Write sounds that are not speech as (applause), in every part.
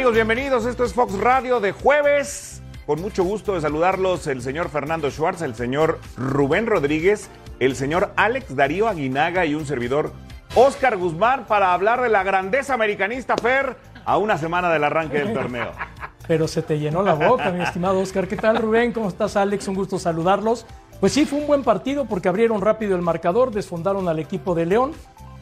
amigos? Bienvenidos. Esto es Fox Radio de jueves. Con mucho gusto de saludarlos el señor Fernando Schwartz, el señor Rubén Rodríguez, el señor Alex Darío Aguinaga y un servidor Oscar Guzmán para hablar de la grandeza americanista Fer a una semana del arranque del torneo. Pero se te llenó la boca, mi estimado Oscar. ¿Qué tal, Rubén? ¿Cómo estás, Alex? Un gusto saludarlos. Pues sí, fue un buen partido porque abrieron rápido el marcador, desfondaron al equipo de León,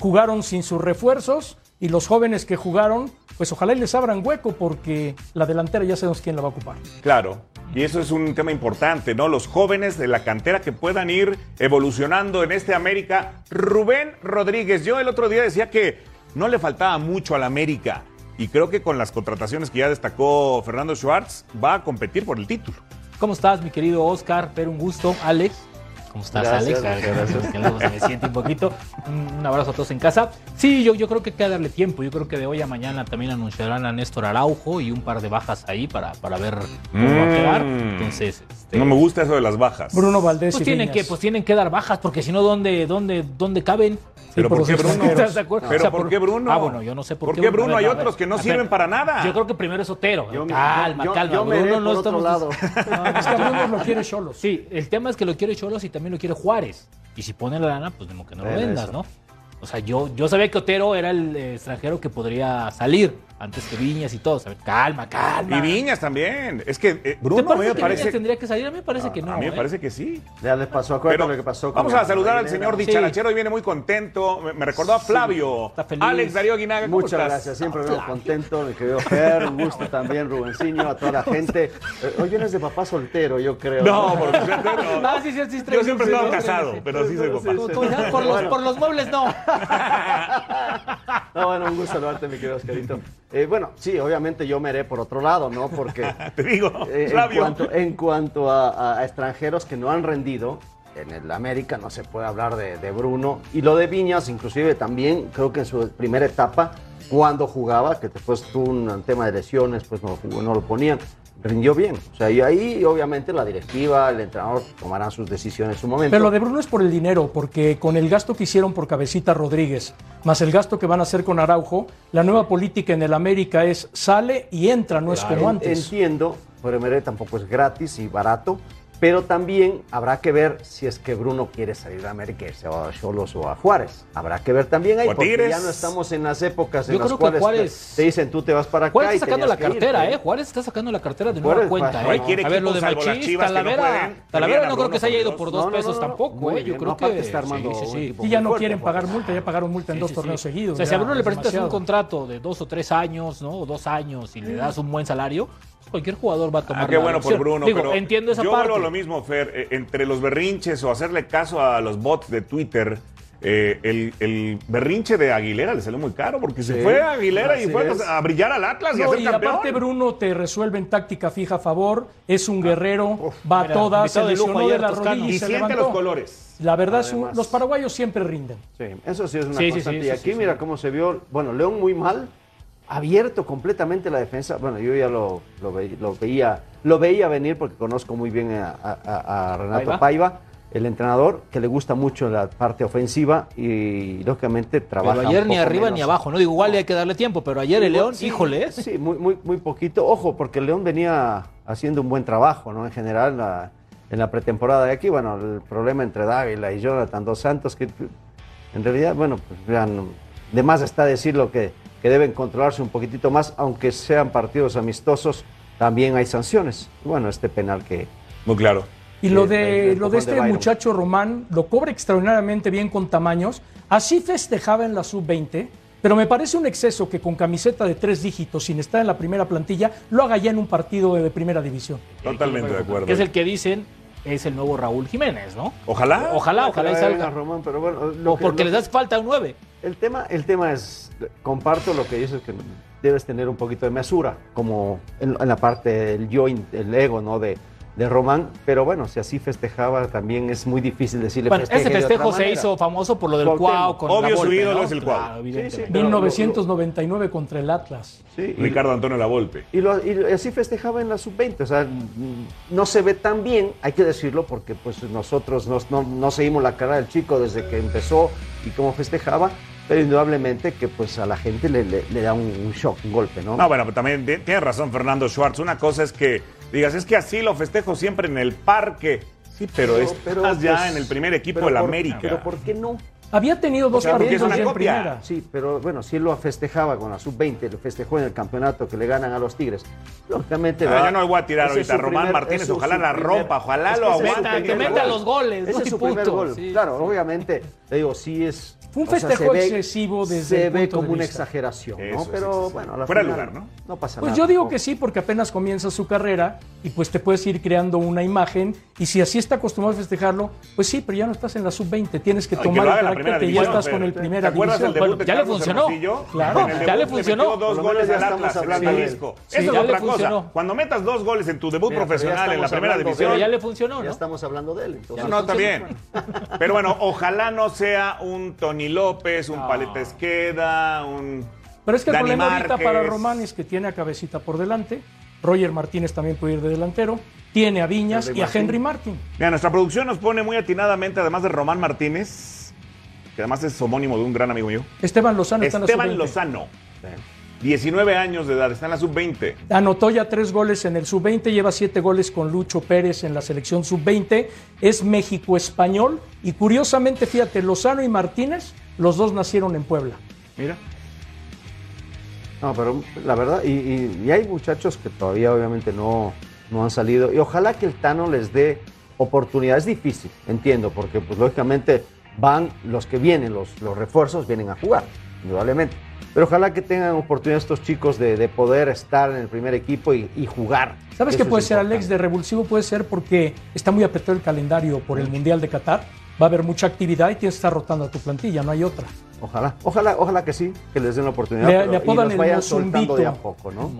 jugaron sin sus refuerzos y los jóvenes que jugaron, pues ojalá y les abran hueco porque la delantera ya sabemos quién la va a ocupar. Claro, y eso es un tema importante, ¿no? Los jóvenes de la cantera que puedan ir evolucionando en este América. Rubén Rodríguez, yo el otro día decía que no le faltaba mucho al América y creo que con las contrataciones que ya destacó Fernando Schwartz va a competir por el título. ¿Cómo estás, mi querido Oscar? Pero un gusto. Alex. ¿Cómo estás, Gracias, Alex? gracias. Que luego se me siente un poquito. Un, abrazo a todos en casa. Sí, yo, yo creo que hay que darle tiempo. Yo creo que de hoy a mañana también anunciarán a Néstor Araujo y un par de bajas ahí para, para ver cómo va a quedar. Mm. Entonces, este, No me gusta eso de las bajas. Bruno Valdés pues y tienen Viñas. que, pues tienen que dar bajas, porque si no, ¿dónde, dónde, dónde caben? Pero por ¿por qué Bruno? ¿Estás de acuerdo? Pero O sea, ¿por qué Bruno? Ah, bueno, yo no sé por, ¿Por qué Bruno? Hay ver, otros que no ver. sirven para nada. Yo creo que primero es Otero. Yo calma, yo- calma. yo Bruno no estamos- no, Es que Bruno lo quiere Cholos. Sí, el tema es que lo quiere Cholos y también lo quiere Juárez. Y si pone la lana, pues como que no lo vendas. ¿no? O sea, yo, yo sabía que Otero era el eh, extranjero que podría salir antes que Viñas y todo. ¿sabes? Calma, calma. Y Viñas también. Es que eh, ¿Te Bruno a me que parece. Viñas tendría que salir? A mí me parece que no. a mí me ¿eh? parece que sí. Ya les pasó, acuérdate lo que pasó. con vamos a saludar al señor Sí. Dicharachero y viene muy contento. Me, me recordó a Flavio. está feliz. Alex Darío Aguinaga, ¿cómo Muchas estás? gracias, siempre veo contento, mi querido Fer, un gusto también, Rubencinho, a toda la gente. Eh, Hoy vienes de papá soltero, yo creo. No, porque yo, no. Ah, (laughs) sí, sí, sí, Yo siempre he estado casado, pero sí soy papá. Por los, por los muebles no. (laughs) No, bueno, un gusto saludarte, mi querido Oscarito. Eh, bueno, sí, obviamente yo me iré por otro lado, ¿no? Porque (laughs) Te digo, eh, en cuanto, en cuanto a, extranjeros que no han rendido, en el América no se puede hablar de, de Bruno. Y lo de Viñas, inclusive también, creo que en su primera etapa, cuando jugaba, que después tuvo un tema de lesiones, pues no, jugó, no lo ponían, rindió bien. O sea, y ahí obviamente la directiva, el entrenador tomarán sus decisiones en su momento. Pero lo de Bruno es por el dinero, porque con el gasto que hicieron por Cabecita Rodríguez, más el gasto que van a hacer con Araujo, la nueva política en el América es sale y entra, no es como antes. Entiendo, pero Emery tampoco es gratis y barato, pero también habrá que ver si es que Bruno quiere salir de América, irse a Cholos o a Juárez. Habrá que ver también ahí, a porque Tigres. ya no estamos en las épocas en Yo las creo que cuales Juárez- te dicen tú te vas para acá Juárez y está sacando la cartera. ¿eh? Juárez está sacando la cartera de nueva cuenta, pues, ¿eh? quiere a ver, lo de Machís, que no Talavera. Talavera a no creo que se haya ido por dos No, no, pesos no, no, tampoco, ¿eh? Yo creo que está armando sí, sí, un sí. equipo Y ya no fuerte, quieren pagar multa, ya pagaron multa en dos torneos seguidos. O sea, si a Bruno le es presentas un contrato de dos o tres años, ¿no? O dos años y le das un buen salario, cualquier jugador va a tomar Ah, qué la bueno por. Bruno, Digo, pero entiendo esa yo parte. a lo mismo, Fer, eh, entre los berrinches o hacerle caso a los bots de Twitter, eh, el, el berrinche de Aguilera le salió muy caro porque se fue a Aguilera y fue es. a brillar al Atlas y a ser y campeón. aparte Bruno te resuelve en táctica fija a favor, es un guerrero, va a todas, se de lesionó de la rodilla y y se siente levantó. los colores. La verdad, es un- los paraguayos siempre rinden. Sí, eso sí es una Sí, sí, constante. sí, y aquí sí, mira sí. cómo se vio, bueno, León muy mal, abierto completamente la defensa. Bueno, yo ya lo, lo, ve- lo veía, lo veía venir porque conozco muy bien a, a- a Renato Paiva. Paiva. el entrenador, que le gusta mucho la parte ofensiva y lógicamente trabaja. Pero ayer un ni arriba menos. ni abajo, ¿no? Digo, igual hay que darle tiempo, pero ayer el León, Sí, híjole, ¿eh? Sí, muy, muy, muy poquito. Ojo, porque el León venía haciendo un buen trabajo, ¿no? En general, la- en la pretemporada de aquí, bueno, el problema entre Dávila y Jonathan Dos Santos, que en realidad, bueno, pues vean, de más está decir lo que, que deben controlarse un poquitito más, aunque sean partidos amistosos, también hay sanciones. Bueno, este penal que... Muy claro. Y lo de, el lo de este muchacho Román lo cobra extraordinariamente bien con tamaños. Así festejaba en la sub-20, pero me parece un exceso que con camiseta de tres dígitos, sin estar en la primera plantilla, lo haga ya en un partido de, de primera división. Totalmente de acuerdo. Que es el que dicen es el nuevo Raúl Jiménez, ¿no? Ojalá. Ojalá, ojalá y salga. Román, pero bueno, lo O que- porque lo les das falta un 9. El tema, el tema es, comparto lo que dices, que debes tener un poquito de mesura, como en, en la parte del yo, el ego, ¿no? De, de Román, pero bueno, si así festejaba, también es muy difícil decirle Bueno, ese festejo se manera. hizo famoso por lo del. Cuau con Obvio, la su Volpe, ídolo ¿no? es el Cuau. Sí, sí. Pero lo- 1999 contra el Atlas. Sí, y- Ricardo Antonio Lavolpe. Y, lo- y así festejaba en la sub-20, o sea, no se ve tan bien, hay que decirlo, porque pues nosotros nos- no, no seguimos la cara del chico desde que empezó y cómo festejaba, pero indudablemente que pues a la gente le, le- le da un, un shock, un golpe, ¿no? No, bueno, pero también ti- tiene razón Fernando Schwartz. Una cosa es que digas, es que así lo festejo siempre en el parque. Sí, pero, estás ya pues, en el primer equipo pero de la por- América. Pero ¿por qué no? Había tenido dos sea, porque es partidos en copia. primera. Sí, pero bueno, si él lo festejaba con la sub-20, lo festejó en el campeonato que le ganan a los Tigres. Lógicamente. Ah, yo no voy a tirar ahorita Román primer- Martínez, ojalá la primer- rompa, ojalá es lo que aguante, que meta los goles, Ese ¿no? es su punto. primer gol. Sí, claro, sí. obviamente, le digo, sí es. Fue un o sea, festejo se ve- excesivo desde Se el ve punto de como una vista. exageración, ¿no? Pero excesivo. bueno, a la Fuera final lugar, ¿no? No pasa Pues nada. yo digo que sí, porque apenas comienza su carrera y pues te puedes ir creando una imagen. Y si así está acostumbrado a festejarlo, pues sí, pero ya no estás en la sub-20. Tienes que que tomar lo el carácter que ya división, estás pero- con el ¿te primera acuerdas división. del debut Bueno, de ya le funcionó. Claro, ya le funcionó. dos goles ya al Atlas. Jalisco. Eso es ya otra le cosa. funcionó. Cuando metas dos goles en tu debut ya profesional en la primera división, Pero ya le funcionó, Ya ¿no? estamos hablando de él. No, no, está bien. Pero bueno, ojalá no sea un Tony López, un No. Paleta Esqueda, un. Pero es que el problema ahorita para Román es que tiene a Cabecita por delante. Roger Martínez también puede ir de delantero. Tiene a Viñas y a. Henry Martín. Mira, nuestra producción nos pone muy atinadamente, además de Román Martínez, que además es homónimo de un gran amigo mío, Esteban Lozano está en la Esteban sub-20. Lozano. 19 años de edad, está en la sub-20. Anotó ya tres goles en el sub-20, lleva siete goles con Lucho Pérez en la selección sub-20. Es México-español y curiosamente, fíjate, Lozano y Martínez, los dos nacieron en Puebla. Mira. No, pero la verdad, y, y- y hay muchachos que todavía obviamente no, no han salido. Y ojalá que el Tano les dé oportunidad. Es difícil, entiendo, porque pues lógicamente van los que vienen, los, los refuerzos vienen a jugar, indudablemente. Pero ojalá que tengan oportunidad estos chicos de, de poder estar en el primer equipo y, y jugar. ¿Sabes qué puede ser. Alex? De revulsivo puede ser porque está muy apretado el calendario por el Mundial de Qatar. Va a haber mucha actividad y tienes que estar rotando a tu plantilla, no hay otra. Ojalá, ojalá, ojalá que sí, que les den la oportunidad. Le- pero- le apodan y el vayan Mozumbito. soltando de a poco, ¿no?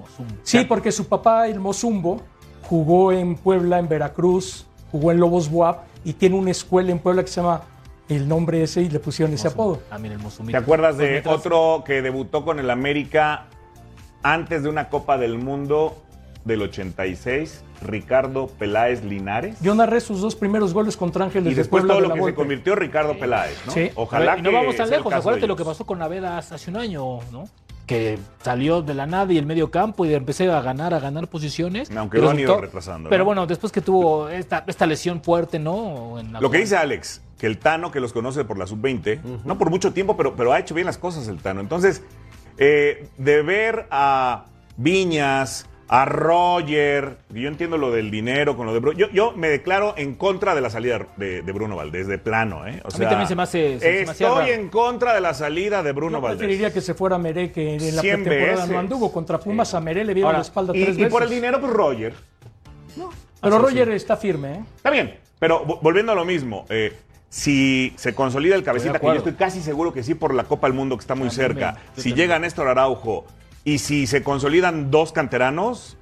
Sí, porque su papá, el Mozumbo, jugó en Puebla, en Veracruz, jugó en Lobos Buap y tiene una escuela en Puebla que se llama el nombre ese y le pusieron ese apodo. Ah, mira, el ¿Te acuerdas Pues de mientras- otro que debutó con el América antes de una Copa del Mundo del 86? Ricardo Peláez Linares. Yo narré sus dos primeros goles contra Ángeles y de después Puebla todo de lo la que se Volpe. convirtió Ricardo Peláez, ¿no? Sí. Ojalá y no que vamos tan sea el lejos, caso acuérdate de lo que ellos. pasó con Naveda hace un año, ¿no? Que salió de la nada y el medio campo y empecé a ganar, a ganar posiciones. Aunque Y lo han ido resultó- retrasando, Pero ¿no? bueno, después que tuvo esta, esta lesión fuerte, ¿no? En la Lo que dice Alex, que el Tano, que los conoce por la sub-20, no por mucho tiempo, pero, pero ha hecho bien las cosas el Tano. Entonces, eh, de ver a Viñas, a Roger, y yo entiendo lo del dinero con lo de Bruno. Yo, yo me declaro en contra de la salida de, de Bruno Valdés, de plano. ¿eh? O A mí también se me hace- se- se me hacía Estoy en contra de la salida de Bruno Yo Valdés. preferiría que se fuera Meré, que en la pretemporada veces. no anduvo. Contra Pumas a Meré le vieron Ahora, la espalda Y, tres y veces. por el dinero, pues Roger. Pero Así, Roger está firme, ¿eh? Está bien, pero vo- volviendo a lo mismo, eh, si se consolida el cabecita, que yo estoy casi seguro que sí por la Copa del Mundo que está muy También, cerca, si también. llega Néstor Araujo y si se consolidan dos canteranos,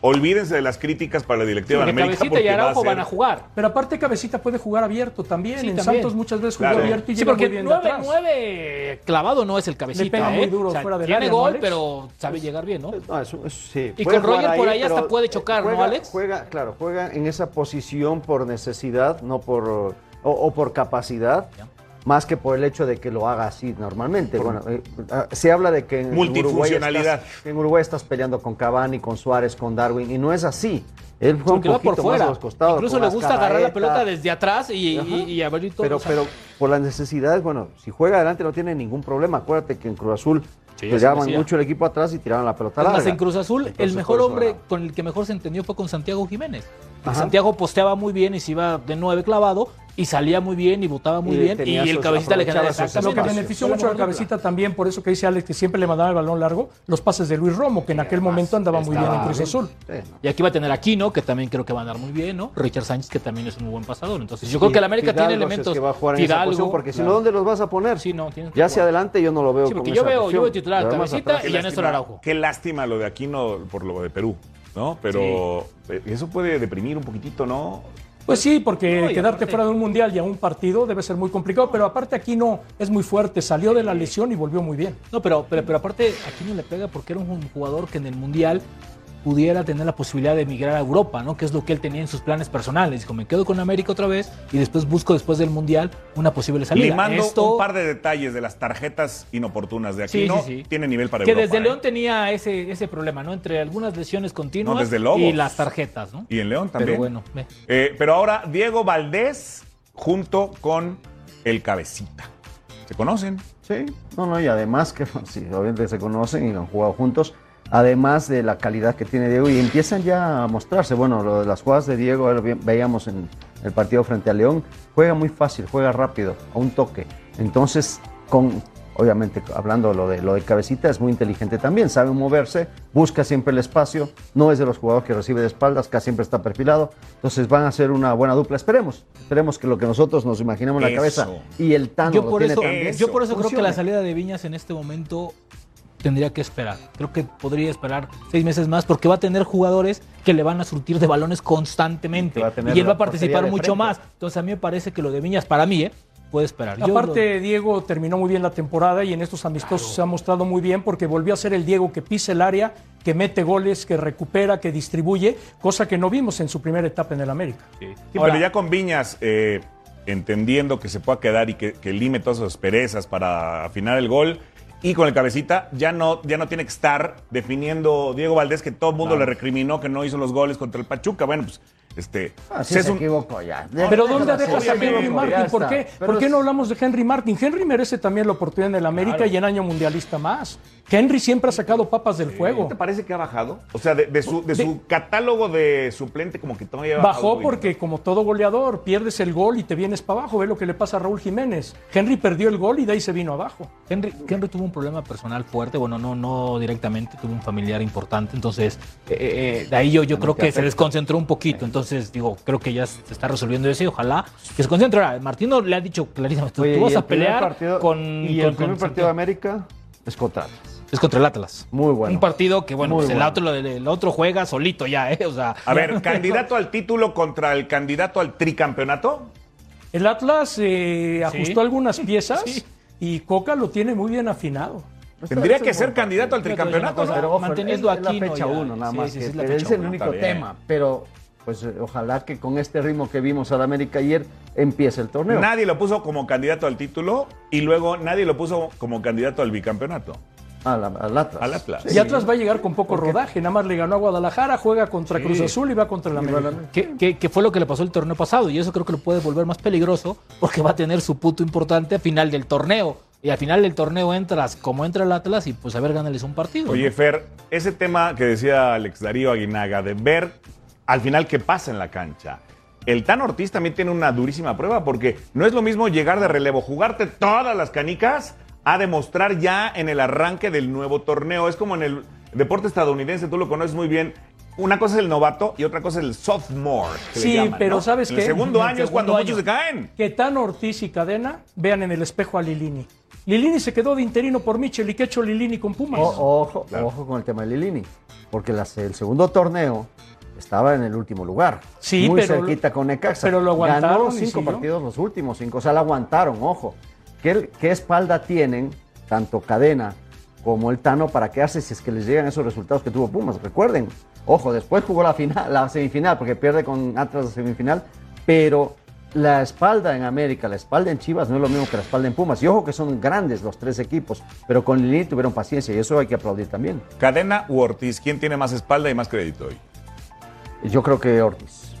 olvídense de las críticas para la directiva de América. Cabecita y porque va a Araujo ser- van a jugar. Pero aparte Cabecita puede jugar abierto también. Sí, en también. Santos muchas veces jugó Claro. abierto y Sí, llega porque muy bien de 9, atrás. 9 clavado no es el cabecita. Le pega muy ¿eh? duro O sea, fuera del Tiene área, ¿no, gol, Alex? pero sabe llegar bien, ¿no? No, eso- eso sí. Y Puede con Roger por ahí hasta pero puede chocar, ¿no, juega- Alex? Juega, claro, juega en esa posición por necesidad, no por o, o por capacidad, más que por el hecho de que lo haga así normalmente. Bueno, eh, ah, se habla de que en Uruguay, Multifuncionalidad. estás, en Uruguay estás peleando con Cavani, con Suárez, con Darwin y no es así. Él juega un va por más fuera. a los costados. Incluso le gusta agarrar la pelota desde atrás y, Ajá. y, y abrir todo. pero, o sea, pero por las necesidades, bueno, si juega adelante no tiene ningún problema. Acuérdate que en Cruz Azul Sí, pegaban mucho el equipo atrás y tiraban la pelota Es más, larga. en Cruz Azul, el mejor hombre con el que mejor se entendió fue con Santiago Jiménez. Santiago posteaba muy bien y se iba de nueve clavado y salía muy bien y botaba muy Y bien. Y el cabecita le generaba Lo que benefició mucho al cabecita también, por eso que dice Alex que siempre le mandaba el balón largo, los pases de Luis Romo, que en aquel momento andaba muy bien en Cruz. Azul. Y aquí va a tener a Aquino, que también creo que va a andar muy bien, ¿no? Richard Sánchez, que también es un muy buen pasador. Entonces, yo creo que el América Fidalgo tiene si es elementos. que va a jugar en esa Fidalgo, posición, porque si no, ¿dónde los vas a poner? Sí, no, tienes que ya hacia adelante yo no lo veo Sí, porque con yo esa veo- yo veo titular Cabecita y Qué a Néstor lástima- Araujo. Qué lástima lo de Aquino por lo de Perú, ¿no? Pero eso puede deprimir un poquitito, ¿no? Pues sí, porque No, quedarte aparte- fuera de un mundial y a un partido debe ser muy complicado, pero aparte aquí no es muy fuerte, salió de la lesión y volvió muy bien. No, pero, pero, pero aparte, aquí no le pega porque era un jugador que en el Mundial pudiera tener la posibilidad de emigrar a Europa, ¿no? Que es lo que él tenía en sus planes personales. Dijo, me quedo con América otra vez y después busco después del Mundial una posible salida. Limando Esto- un par de detalles de las tarjetas inoportunas de aquí, Sí, ¿no? sí, sí. Tiene nivel para que Europa. desde ¿eh? León tenía ese, ese problema, ¿no? Entre algunas lesiones continuas No, desde Lobos. y las tarjetas, ¿no? Y en León también. Pero bueno, ve. Eh, pero ahora Diego Valdés junto con el Cabecita. ¿Se conocen? Sí, no, no, y además que (laughs) sí, obviamente se conocen y han jugado juntos, además de la calidad que tiene Diego y empiezan ya a mostrarse. Bueno, lo de las jugadas de Diego, veíamos en el partido frente a León, juega muy fácil, juega rápido, a un toque. Entonces, con, obviamente, hablando lo de lo de cabecita, es muy inteligente también, sabe moverse, busca siempre el espacio, no es de los jugadores que recibe de espaldas, casi siempre está perfilado. Entonces van a ser una buena dupla. Esperemos, esperemos que lo que nosotros nos imaginamos en la cabeza y el Tano Yo lo por, tiene eso, también, yo por eso creo que la salida de Viñas en este momento tendría que esperar. Creo que podría esperar seis meses más porque va a tener jugadores que le van a surtir de balones constantemente. Que va a tener y él va a participar mucho más. Entonces a mí me parece que lo de Viñas, para mí, ¿eh? puede esperar. Yo Aparte, Diego terminó muy bien la temporada y en estos amistosos se ha mostrado muy bien porque volvió a ser el Diego que pisa el área, que mete goles, que recupera, que distribuye, cosa que no vimos en su primera etapa en el América. Sí, Ahora, pero ya con Viñas, eh, entendiendo que se pueda quedar y que, que lime todas sus perezas para afinar el gol. Y con el cabecita ya no, ya no tiene que estar definiendo Diego Valdés, que todo el mundo le recriminó que no hizo los goles contra el Pachuca. Bueno, pues, este. Ah, sí se un- equivocó ya. Pero ¿dónde dejas a Henry Martin? ¿Por qué, Pero ¿Por qué no hablamos de Henry Martin? Henry merece también la oportunidad en el América y en año mundialista más. Henry siempre ha sacado papas del ¿No fuego. te parece que ha bajado? O sea, de, de su, de De- su catálogo de suplente, como que todavía Bajó porque, como todo goleador, pierdes el gol y te vienes para abajo. Ve lo que le pasa a Raúl Jiménez. Henry perdió el gol y de ahí se vino abajo. Henry, Henry tuvo un problema personal fuerte, bueno, no, no directamente, tuvo un familiar importante, entonces eh, eh, de ahí yo, yo creo que se desconcentró un poquito, entonces digo, creo que ya se está resolviendo eso y ojalá que se concentre. Ahora, Martino le ha dicho clarísimamente, tú, Oye, tú y vas el a primer pelear partido- con... Y con- el primer con partido de. América es contra Atlas. Es contra el Atlas. Muy bueno. Un partido que, bueno, pues el, bueno. otro, el, el otro juega solito ya, ¿eh? O sea, A ver, candidato al título contra el candidato al tricampeonato. El Atlas eh, Sí. ajustó algunas (laughs) piezas Sí. y Coca lo tiene muy bien afinado. Tendría que es ser candidato al tricampeonato. Pero ojo, Manteniendo es, es aquí, la no, fecha ya. uno, nada Sí, más. sí, que sí, es la es fecha el uno. único tema. Pero, pues, eh, ojalá que con este ritmo que vimos al América ayer empiece el torneo. Nadie lo puso como candidato al título y luego nadie lo puso como candidato al bicampeonato. Al, al Atlas. Al Atlas. Sí. Y Atlas va a llegar con poco rodaje. Nada más le ganó a Guadalajara, juega contra Cruz Azul y va contra el América. que, que- que fue lo que le pasó el torneo pasado y eso creo que lo puede volver más peligroso porque va a tener su punto importante a final del torneo. Y al final del torneo entras como entra el Atlas y pues a ver, gánales un partido. Oye, ¿no? Fer, ese tema que decía Alex Darío Aguinaga, de ver al final qué pasa en la cancha. El Tan Ortiz también tiene una durísima prueba porque no es lo mismo llegar de relevo, jugarte todas las canicas, a demostrar ya en el arranque del nuevo torneo. Es como en el deporte estadounidense, tú lo conoces muy bien. Una cosa es el novato y otra cosa es el sophomore. que le Sí, llaman, pero ¿no? ¿sabes El qué? segundo El año es cuando segundo muchos se caen. Que Tan Ortiz y Cadena vean en el espejo a Lilini. Lilini se quedó de interino por Michel y que ha hecho Lilini con Pumas. O- ojo, Claro. ojo con el tema de Lilini. Porque las- el segundo torneo estaba en el último lugar. Sí, muy pero- cerquita con Necaxa. pero lo aguantaron Ganó cinco partidos, los últimos cinco. O sea, la aguantaron, ojo. ¿Qué, qué espalda tienen tanto Cadena como el Tano para quedarse si es que les llegan esos resultados que tuvo Pumas? Recuerden, ojo, después jugó la, final, la semifinal porque pierde con Atlas la semifinal, pero la espalda en América, la espalda en Chivas no es lo mismo que la espalda en Pumas. Y ojo que son grandes los tres equipos, pero con Lili tuvieron paciencia y eso hay que aplaudir también. Cadena u Ortiz, ¿quién tiene más espalda y más crédito hoy? Yo creo que Ortiz.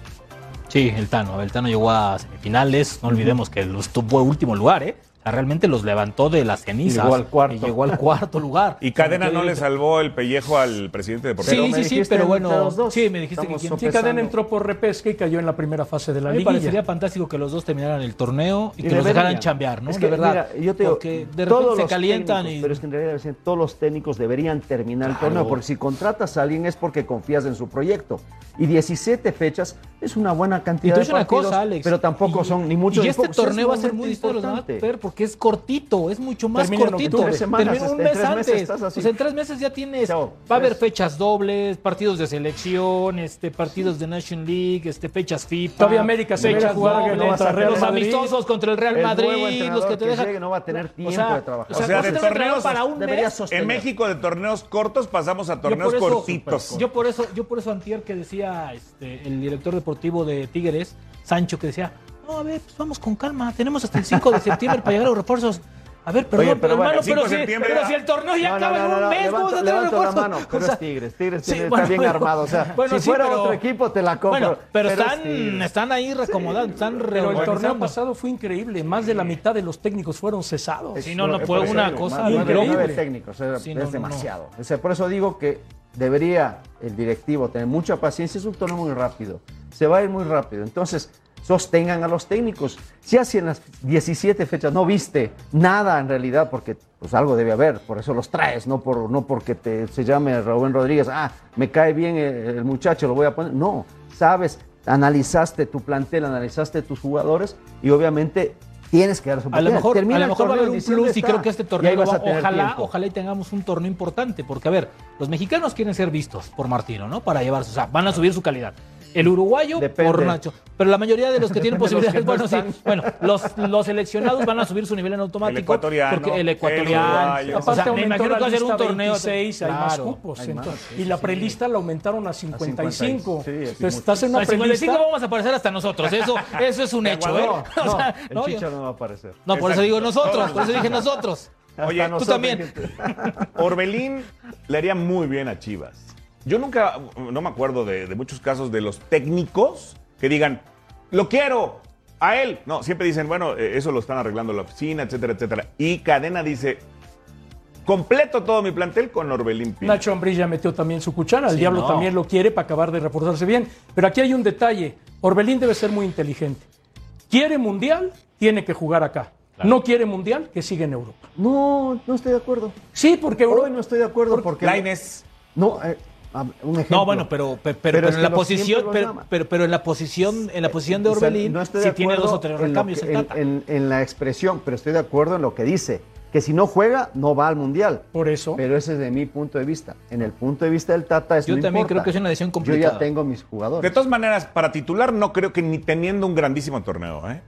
Sí, el Tano. El Tano llegó a semifinales. No olvidemos que los tuvo último lugar, ¿eh? Sea, realmente los levantó de las cenizas. Llegó al cuarto. Y llegó al cuarto lugar. (laughs) Y Cadena no le salvó el pellejo al presidente Sí, deportivo. Pero me sí, sí, dijiste pero bueno. los dos. Sí, me dijiste Estamos que quién. Sí. Cadena entró por repesca y cayó en la primera fase de la A mí me parecería fantástico que los dos terminaran el torneo y, Y que los deberían. dejaran chambear, ¿no? Es de que, verdad. mira, yo te digo, porque de todos repente se calientan técnicos, y. Pero es que en realidad todos los técnicos deberían terminar el Claro. torneo, porque si contratas a alguien es porque confías en su proyecto. Y 17 fechas es una buena Y cantidad te de voy a decir una partidos, cosa, Alex. pero tampoco y- son ni muchos Y este torneo va a ser muy distinto de los demás, importante. Porque es cortito, es mucho más Termina en cortito. octubre. Tres semanas, Termina un en mes antes. estás así. O sea, en tres meses ya tienes. Chao, va a haber fechas dobles, partidos de selección, este, partidos de Nation League, este, fechas FIFA. Todavía América se fechas dobles, a los Madrid. amistosos contra el Real El nuevo Madrid, los que te que dejan. llegue no va a tener tiempo sea, de trabajar. O sea, O sea, de torneos para un mes. En México de torneos cortos pasamos a Yo torneos por eso- cortitos. Yo por eso, yo por eso antier que decía este, el director deportivo de Tigres, Sancho, que decía, no, a ver, pues vamos con calma, tenemos hasta el 5 de septiembre para llegar a los refuerzos. A ver, perdón, Oye, pero pero, bueno, hermano, el 5 pero, si, pero si el torneo ya No, acaba no, no, en un mes, levanto- ¿cómo vas a tener refuerzos? mano, pero O sea, es Tigres, Tigres sí, tiene- bueno, está bien (laughs) armado, o sea, Bueno, si sí, fuera pero- otro equipo te la compro. Bueno, pero, es están, están ahí reacomodando, están Pero el torneo pasado fue increíble. Más de la mitad de los técnicos fueron cesados. Sí, no, no, fue una digo, cosa increíble. técnicos, es, Sí, es demasiado. O sea, por eso digo que debería el directivo tener mucha paciencia. Es un torneo muy rápido. Se va a ir muy rápido. Entonces, sostengan a los técnicos. Si así en las 17 fechas no viste nada en realidad, porque pues algo debe haber, por eso los traes, no, por, no porque te, se llame Rubén Rodríguez, ah, me cae bien el, el muchacho, lo voy a poner. No, sabes, analizaste tu plantel, analizaste tus jugadores y obviamente tienes que dar su A lo mejor, Termina a lo mejor va a haber un plus y creo que este torneo, va- ojalá, tiempo. ojalá y tengamos un torneo importante, porque a ver, los mexicanos quieren ser vistos por Martino, ¿no? Para llevarse, o sea, van a subir su calidad. El uruguayo Depende. por Nacho. Pero la mayoría de los que tienen (laughs) posibilidades, que bueno, no sí, bueno, los, los seleccionados van a subir su nivel en automático. El ecuatoriano, Porque el el ecuatoriano. uruguayo. o sea, Aparte me imagino que va a ser un torneo. 26, hay más Claro. cupos. hay más, entonces, sí, y la sí. prelista la aumentaron a 55. Sí, es entonces estás en una Al 55 prelista. vamos a aparecer hasta nosotros. Eso, eso es un hecho, ¿eh? Ecuador. (laughs) O sea, el no, yo- Chicharo no va a aparecer. no, por eso digo nosotros, por eso dije nosotros. Oye, tú nosotros, también. Orbelín le haría muy bien a Chivas. Yo nunca, no me acuerdo de, de muchos casos de los técnicos que digan, lo quiero a él. No, siempre dicen, bueno, eh, eso lo están arreglando en la oficina, etcétera, etcétera. Y Cadena dice, completo todo mi plantel con Orbelín Pinto. Nacho Ambriz ya metió también su cuchara. El Sí, Diablo no. también lo quiere para acabar de reforzarse bien. Pero aquí hay un detalle. Orbelín debe ser muy inteligente. Quiere mundial, tiene que jugar acá. No quiere mundial, que siga en Europa. No, no estoy de acuerdo. Sí, porque Europa. Hoy no estoy de acuerdo porque. Lainez, No, eh, un ejemplo. No, bueno, pero, pero, pero, Pero pero es en la posición, pero, pero, pero en la posición, en la posición de O sea, Orbelín, no estoy sí de tiene dos o tres en recambios que- el en, Tata. en- en la expresión, pero estoy de acuerdo en lo que dice, que si no juega, no va al Mundial. Por eso. Pero ese es de mi punto de vista. En el punto de vista del Tata, eso Yo no también importa. creo que es una decisión Yo complicada. ya tengo mis de jugadores. todas maneras, para titular no creo que ni teniendo un grandísimo torneo. ¿eh?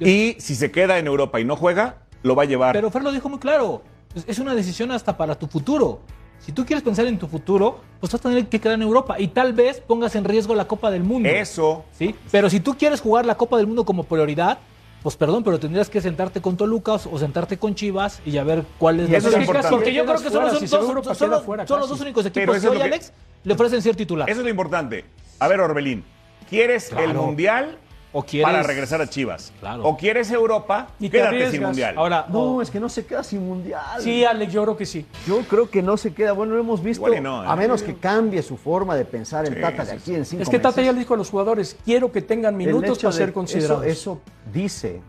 Yo- Y si se queda en Europa y no juega, lo va a llevar. Pero Fer lo dijo muy claro. Es- Es una decisión hasta para tu futuro. Si tú quieres pensar en tu futuro, pues vas a tener que quedar en Europa y tal vez pongas en riesgo la Copa del Mundo. Eso. ¿sí? Pero si tú quieres jugar la Copa del Mundo como prioridad, pues perdón, pero tendrías que sentarte con Toluca o sentarte con Chivas y a ver cuál es Y la eso es importante. Porque yo creo que son, los- si Europa, fuera son dos únicos equipos que hoy, que- Alex, le ofrecen ser titular. Eso es lo importante. A ver, Orbelín, ¿quieres el. Mundial O quieres- para regresar a Chivas? Claro. ¿O quieres Europa? Y te quédate sin. Mundial. Ahora, No, o- es que no se queda sin Mundial. Sí, Alex, yo creo que sí. Yo creo que no se queda. Bueno, lo hemos visto. Igual y no, ¿eh? A menos que cambie su forma de pensar el Sí, Tata de aquí en cinco Es que Tata meses. ya le dijo a los jugadores, quiero que tengan minutos para ser considerados. Eso, eso dice.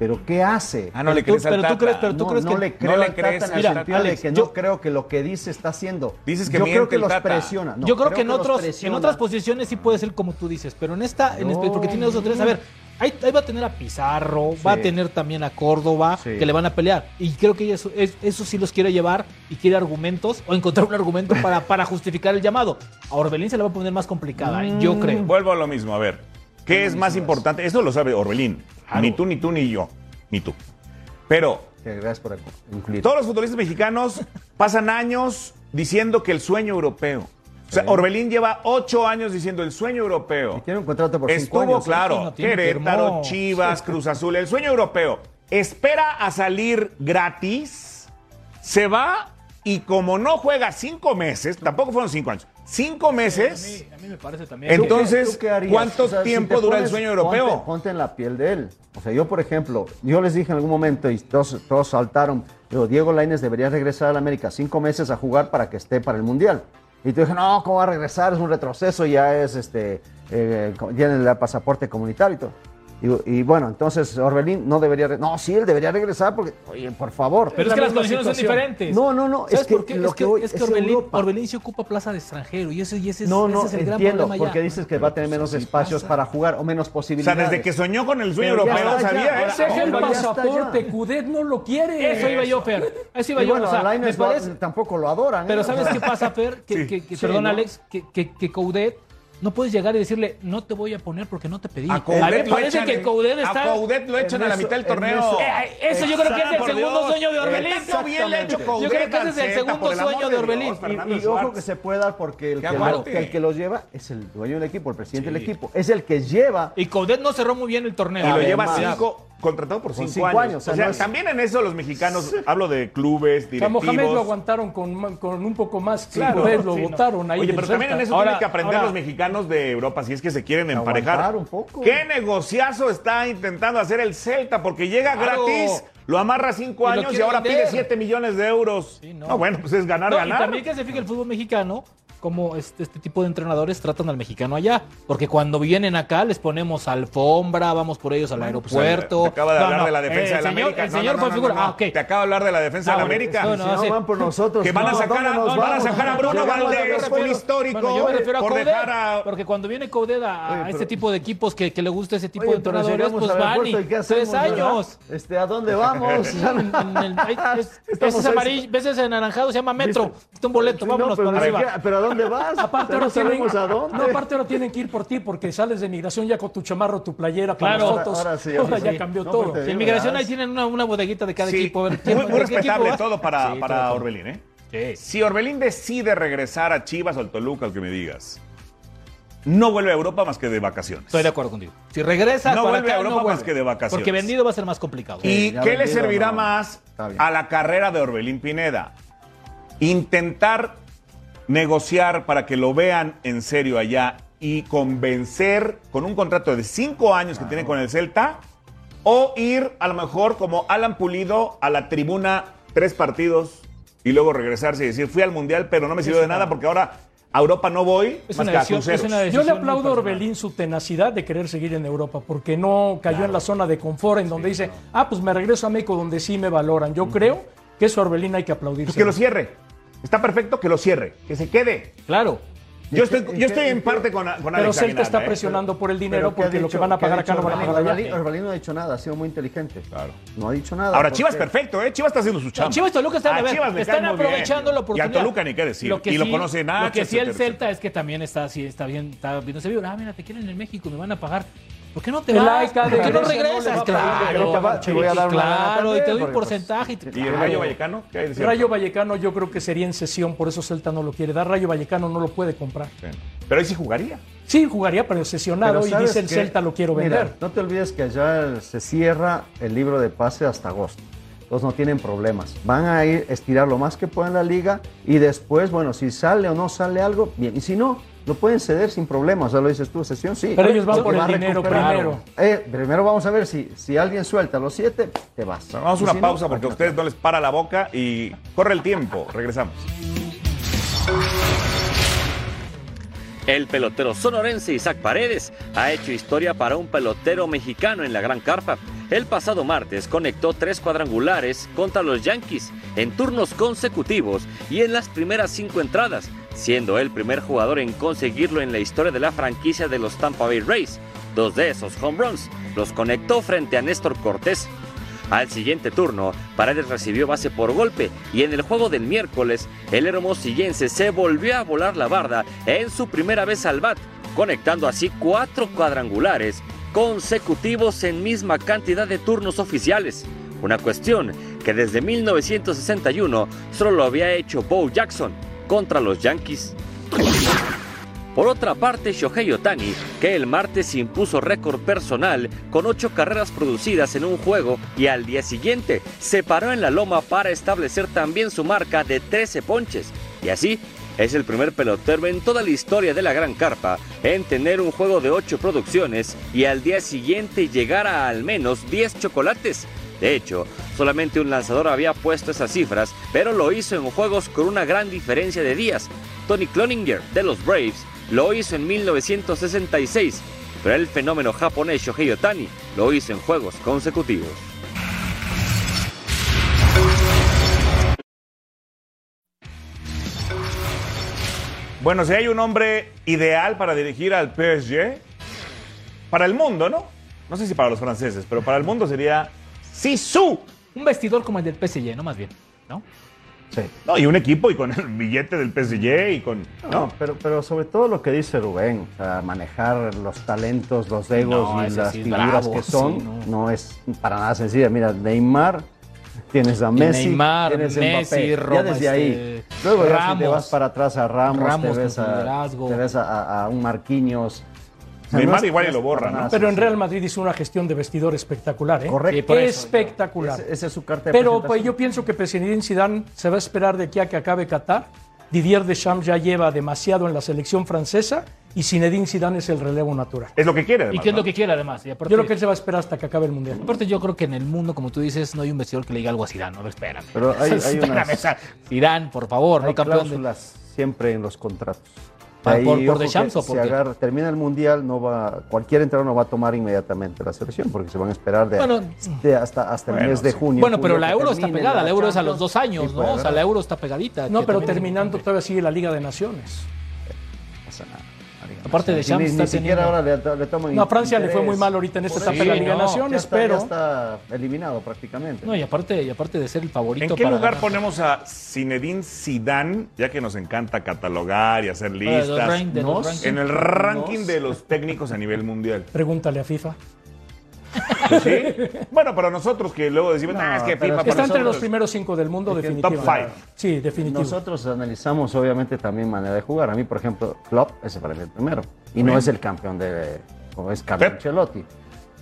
Pero ¿qué hace? Ah, no le crees al pero tú Tata. crees- pero tú no, crees no que- le creo no le al Tata crees en el Mira, sentido Alex, de que yo- no creo que lo que dice está haciendo. Dices que yo miente creo que el los Tata. presiona. No, yo creo, que en, otros, en otras posiciones sí puede ser como tú dices, pero en esta, en porque tiene dos o tres. A ver, ahí, ahí va a tener a Pizarro, va a tener también a Córdoba, Sí. que le van a pelear. Y creo que eso, es- eso sí los quiere llevar y quiere argumentos o encontrar un argumento para, para justificar el llamado. A Orbelín se le va a poner más complicada, ¿eh? yo creo. Vuelvo a lo mismo, a ver. ¿Qué es más importante? Eso lo sabe Orbelín. Claro. Ni tú, ni tú, ni yo. Ni tú. Pero Gracias por incluir. todos los futbolistas mexicanos pasan años diciendo que el sueño europeo. O sea, Orbelín lleva ocho años diciendo el sueño europeo. Y tiene un contrato por cinco Estuvo años. ¿eh? claro, No Querétaro, firmó. Chivas, (laughs) Cruz Azul, el sueño europeo. Espera a salir gratis, se va y como no juega cinco meses, tampoco fueron cinco años, cinco meses, A mí me parece también. Entonces, ¿Tú qué- tú qué harías? ¿cuánto tiempo dura el sueño europeo? Ponte, ponte en la piel de él. O sea, yo, por ejemplo, yo les dije en algún momento y todos, todos saltaron, digo, Diego Lainez debería regresar a la América cinco meses a jugar para que esté para el Mundial. Y tú dije, no, ¿cómo va a regresar? Es un retroceso, ya es, este, eh, ya en el pasaporte comunitario y todo. Y, y bueno, entonces Orbelín no debería. No, sí, él debería regresar porque, oye, por favor. Pero Es es que la las condiciones son diferentes. No, no, no, es ¿Sabes que por qué? lo es que que, hoy es que es Orbelín. Orbelín se ocupa plaza de extranjero y ese, y ese, es, No, ese no, es el gran entiendo, problema porque ya. dices que va a tener menos espacios para jugar o menos O sea, posibilidades. desde que soñó con el sueño Pero ya europeo, está, sabía, ya. ¿eh? Ese es el ya pasaporte, ya. Cudet no lo quiere. Eso iba yo, Fer. Eso iba yo. bueno, o sea, a tampoco lo adoran. Pero ¿eh? ¿sabes qué pasa, Fer? Que, Sí. que- que- Sí, perdón. Alex, que, que, que Coudet no puedes llegar y decirle, no te voy a poner porque no te pedí. A A mí Coudet me lo parece echan que en- Coudet a está... Coudet lo echan en a la mitad del torneo. eso- Eh, eso yo creo que es el segundo Dios. sueño de Orbelín. Bien hecho. Coudet, Yo creo que ese es el segundo sueño de Orbelín. Y, y ojo que se puede dar porque el Que lo, aguante. que el que los lleva es el dueño del equipo, el presidente del equipo. Es el que lleva. Y Coudet no cerró muy bien el torneo. Y lo Además. lleva cinco, contratado por cinco, cinco años. años, O o sea, sea, no es- también en eso los mexicanos, hablo de clubes, A Mohamed lo directivos. aguantaron con, con un poco más. que Claro. Lo Sí, no. votaron ahí. Oye, pero también en eso Ahora- tienen que aprender ahora- los mexicanos de Europa si es que se quieren emparejar. Aguantar un poco. ¿Qué negociazo está intentando hacer el Celta? Porque llega Claro. gratis, lo amarra cinco Y lo años y ahora vender. pide 7 millones de euros. Sí, no. no. bueno, pues es ganar, No, y ganar. también que se fije el fútbol mexicano cómo este, este tipo de entrenadores tratan al mexicano allá. Porque cuando vienen acá les ponemos alfombra, vamos por ellos al pues, aeropuerto. te acaba de No, hablar no, de la defensa el de la señor- América. El señor no, figura. no, no. Ah, ok. Te acaba de hablar de la defensa Ah, de la bueno, América. no, Si no, no sí. van por nosotros. Que van a sacar a- ¿dónde nos van a sacar a Bruno Valdés, al un histórico, Bueno, yo me refiero a por Coudet, dejar a- porque cuando viene Coudet a, a Oye, este tipo de equipos que, que le gusta ese tipo Oye, de entrenadores, pues van y aeropuerto, ¿y qué tres años. Este, ¿A dónde vamos? (laughs) En- en el- ahí es- Estamos ese es ahí. amarillo, ves ese anaranjado, se llama Metro. Está un boleto, vámonos para arriba. ¿Pero a dónde vas? Aparte no ahora, tienen, a dónde. no, aparte ahora tienen que ir por ti porque sales de migración ya con tu chamarro, tu playera para Claro. las fotos. Ahora- ahora sí, Ahora ya cambió No, todo. En inmigración ahí tienen una, una bodeguita de cada Sí, equipo. ver, muy, ¿quién- muy de qué equipo respetable todo para, Sí, para todo. Orbelín, ¿eh? Sí. Si Orbelín decide regresar a Chivas o al Toluca, al que me digas, no vuelve a Europa más que de vacaciones. Estoy de acuerdo contigo. Si regresa No para vuelve acá, a Europa no más que de vacaciones. Porque vendido va a ser más complicado. ¿Y qué le servirá no. más a la carrera de Orbelín Pineda? Intentar negociar para que lo vean en serio allá y convencer con un contrato de cinco años que tiene con el Celta o ir a lo mejor como Alan Pulido a la tribuna tres partidos y luego regresarse y decir fui al Mundial pero no me sirvió de nada porque ahora a Europa no voy Es más una que a decisión- es cruceros. una Yo le aplaudo a. Orbelín su tenacidad de querer seguir en Europa, porque no cayó en la zona de confort en donde dice, ah, pues me regreso a México donde sí me valoran. Yo creo que eso a Orbelín hay que aplaudir. Pues que lo cierre. Está perfecto que lo cierre, que se quede. Claro. Yo ¿Y qué- estoy, yo estoy en parte con, con Pero Celta está ¿eh? presionando por el dinero ¿qué ha porque lo que dicho- van a pagar acá dicho no van a pagar allá. Orbelín no ha dicho nada, ha sido muy inteligente. Claro. No ha dicho nada. Ahora, ¿por Chivas perfecto, ¿eh? Chivas está haciendo su chamba. Chivas y Toluca están, A ver, están muy bien. aprovechando la oportunidad. Y a Toluca ni qué decir. y lo conoce Nacho. Lo que sí el Celta es que también está así, está bien, está viendo ese video. Ah, mira, te quieren en México, me van a pagar. ¿Por qué no te El vas? ¿Por qué no regresas? claro, claro, y te doy un porcentaje. y te- ¿Y el Rayo Vallecano? ¿Qué hay de cierto? Rayo Vallecano yo creo que sería en sesión, por eso Celta no lo quiere dar. Rayo Vallecano no lo puede comprar. Sí. Pero ahí sí jugaría. Sí, jugaría, pero sesionado Pero y ¿sabes dice el? Celta lo quiero Mira, vender. no te olvides que allá se cierra el libro de pase hasta agosto. Entonces no tienen problemas. Van a ir a estirar lo más que puedan la liga y después, bueno, si sale o no sale algo, bien. Y si no, lo pueden ceder sin problemas. O sea, lo dices tú, sesión, sí. Pero ellos van por el dinero primero. Eh, primero vamos a ver si, si alguien suelta los siete, te vas. Vamos a una si no, pausa porque a ustedes no les para la boca y corre el tiempo. Regresamos. El pelotero sonorense Isaac Paredes ha hecho historia para un pelotero mexicano en la Gran Carpa. El pasado martes conectó tres cuadrangulares contra los Yankees en turnos consecutivos y en las primeras cinco entradas, siendo el primer jugador en conseguirlo en la historia de la franquicia de los Tampa Bay Rays. Dos de esos home runs los conectó frente a Néstor Cortés. Al siguiente turno, Paredes recibió base por golpe y en el juego del miércoles, el hermosillense se volvió a volar la barda en su primera vez al bat, conectando así cuatro cuadrangulares consecutivos en misma cantidad de turnos oficiales. Una cuestión que desde 1961 solo lo había hecho Bo Jackson contra los Yankees. Por otra parte, Shohei Otani, que el martes impuso récord personal con ocho carreras producidas en un juego y al día siguiente se paró en la loma para establecer también su marca de 13 ponches. Y así, es el primer pelotero en toda la historia de la Gran Carpa en tener un juego de ocho producciones y al día siguiente llegar a al menos 10 chocolates. De hecho, solamente un lanzador había puesto esas cifras, pero lo hizo en juegos con una gran diferencia de días. Tony Cloninger, de los Braves, lo hizo en 1966 pero el fenómeno japonés Shohei Otani lo hizo en juegos consecutivos. Bueno, si hay un hombre ideal para dirigir al PSG, para el mundo, ¿no? No sé si para los franceses, pero para el mundo sería Sisu. Un vestidor como el del PSG, no más bien, ¿no? Sí. No, y un equipo y con el billete del PSG y con. No, ¿no? pero, pero sobre todo lo que dice Rubén, o sea, manejar los talentos, los egos No, y las sí figuras bravo, que son, sí, no. no. es para nada sencilla. Mira, Neymar, tienes a Messi, Neymar, tienes a Messi, Roma, ya desde ahí. este, Luego ya si te vas para atrás a Ramos, Ramos te ves, a, te ves a, a- a un Marquinhos. Neymar no es- igual y no lo es borra, ¿no? Pero en. Real Madrid hizo una gestión de vestidor espectacular, ¿eh? Correcto. Espectacular. Ese es su carta de Pero pues, yo pienso que Zinedine Zidane se va a esperar de aquí a que acabe Qatar. Didier Deschamps ya lleva demasiado en la selección francesa y Zinedine Zidane es el relevo natural. Es lo que quiere, Y además, qué es ¿no? lo que quiere además. Y aparte, Yo creo que él se va a esperar hasta que acabe el Mundial. aparte yo creo que en el mundo, como tú dices, no hay un vestidor que le diga algo a Zidane. Ver, espérame. Pero hay- hay (laughs) Espérame, unas- Zidane, por favor, Hay no campeón de... cláusulas siempre en los contratos. Ah, Ahí, ¿por- por ojo Deschamps que o por si qué? agarra- termina el mundial, no va, cualquier entrenador no va a tomar inmediatamente la selección porque se van a esperar de, Bueno, de hasta, hasta el mes de junio. Bueno, pero la euro está pegada. La euro es a los dos años, Sí, ¿no? puede O sea, la euro está pegadita. No, pero terminando todavía sigue la Liga de Naciones. No pasa nada. Aparte de Champs ni, está ni siquiera ahora le, le toman No, a Francia le fue muy mal ahorita en esta etapa de la Liga de no, Naciones, ya está, pero ya está eliminado prácticamente. No, y aparte, y aparte de ser el favorito ¿En qué para lugar ganar- ponemos a Zinedine Zidane, ya que nos encanta catalogar y hacer listas, rank- Nos- en el ranking de los técnicos a nivel mundial? pregúntale a FIFA. ¿Sí? Bueno, para nosotros que luego decimos, No, "Ah, es que FIFA Está para entre los nosotros". primeros cinco del mundo, Es que definitivo. top five. Sí, definitivo. Nosotros analizamos obviamente también manera de jugar. A mí, por ejemplo, Klopp, ese para mí el primero. Y no es el campeón de, como es Carlo Pep. Ancelotti.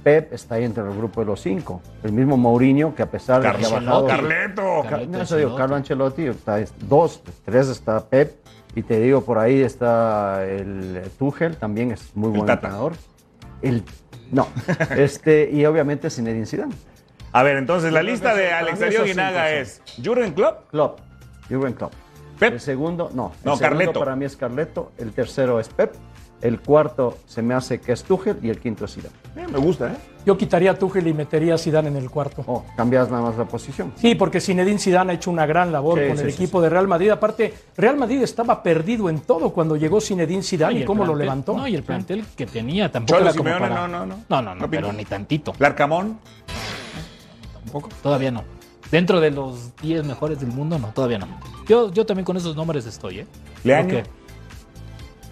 Pep está ahí entre el grupo de los cinco. El mismo Mourinho, que a pesar de que ha bajado... Carleto. Ca- Carleto No, eso digo, Ancelotti. Carlo Ancelotti, está, es dos, tres está Pep, y te digo, por ahí está el Tuchel, también es muy buen Tata. entrenador. El, no, (laughs) este, y obviamente Zinedine Zidane. A ver, entonces la lista de eso- para Alex mí Darío esos Guinaga es Jurgen Klopp, Klopp, Jürgen Klopp. Pep. El segundo, no. El No, segundo Carleto. para mí es Carleto, el tercero es Pep, el cuarto se me hace que es Tuchel y el quinto es Zidane. Eh, me gusta, ¿eh? Yo quitaría a Tuchel y metería a Zidane en el cuarto. Oh, cambias nada más la posición. Sí, porque Zinedine Zidane ha hecho una gran labor Sí, con sí, el sí, equipo de Real Madrid. Aparte, Real Madrid estaba perdido en todo cuando llegó Zinedine Zidane y, cómo lo levantó. No, y el plantel que tenía tampoco Cholo era como Simeone, para- no, no, no. No, no, no, No pero ni tantito. Larcamón, Tampoco. Todavía no. Dentro de los 10 mejores del mundo, no, todavía no. Yo, yo también con esos nombres estoy, ¿eh? Leaño.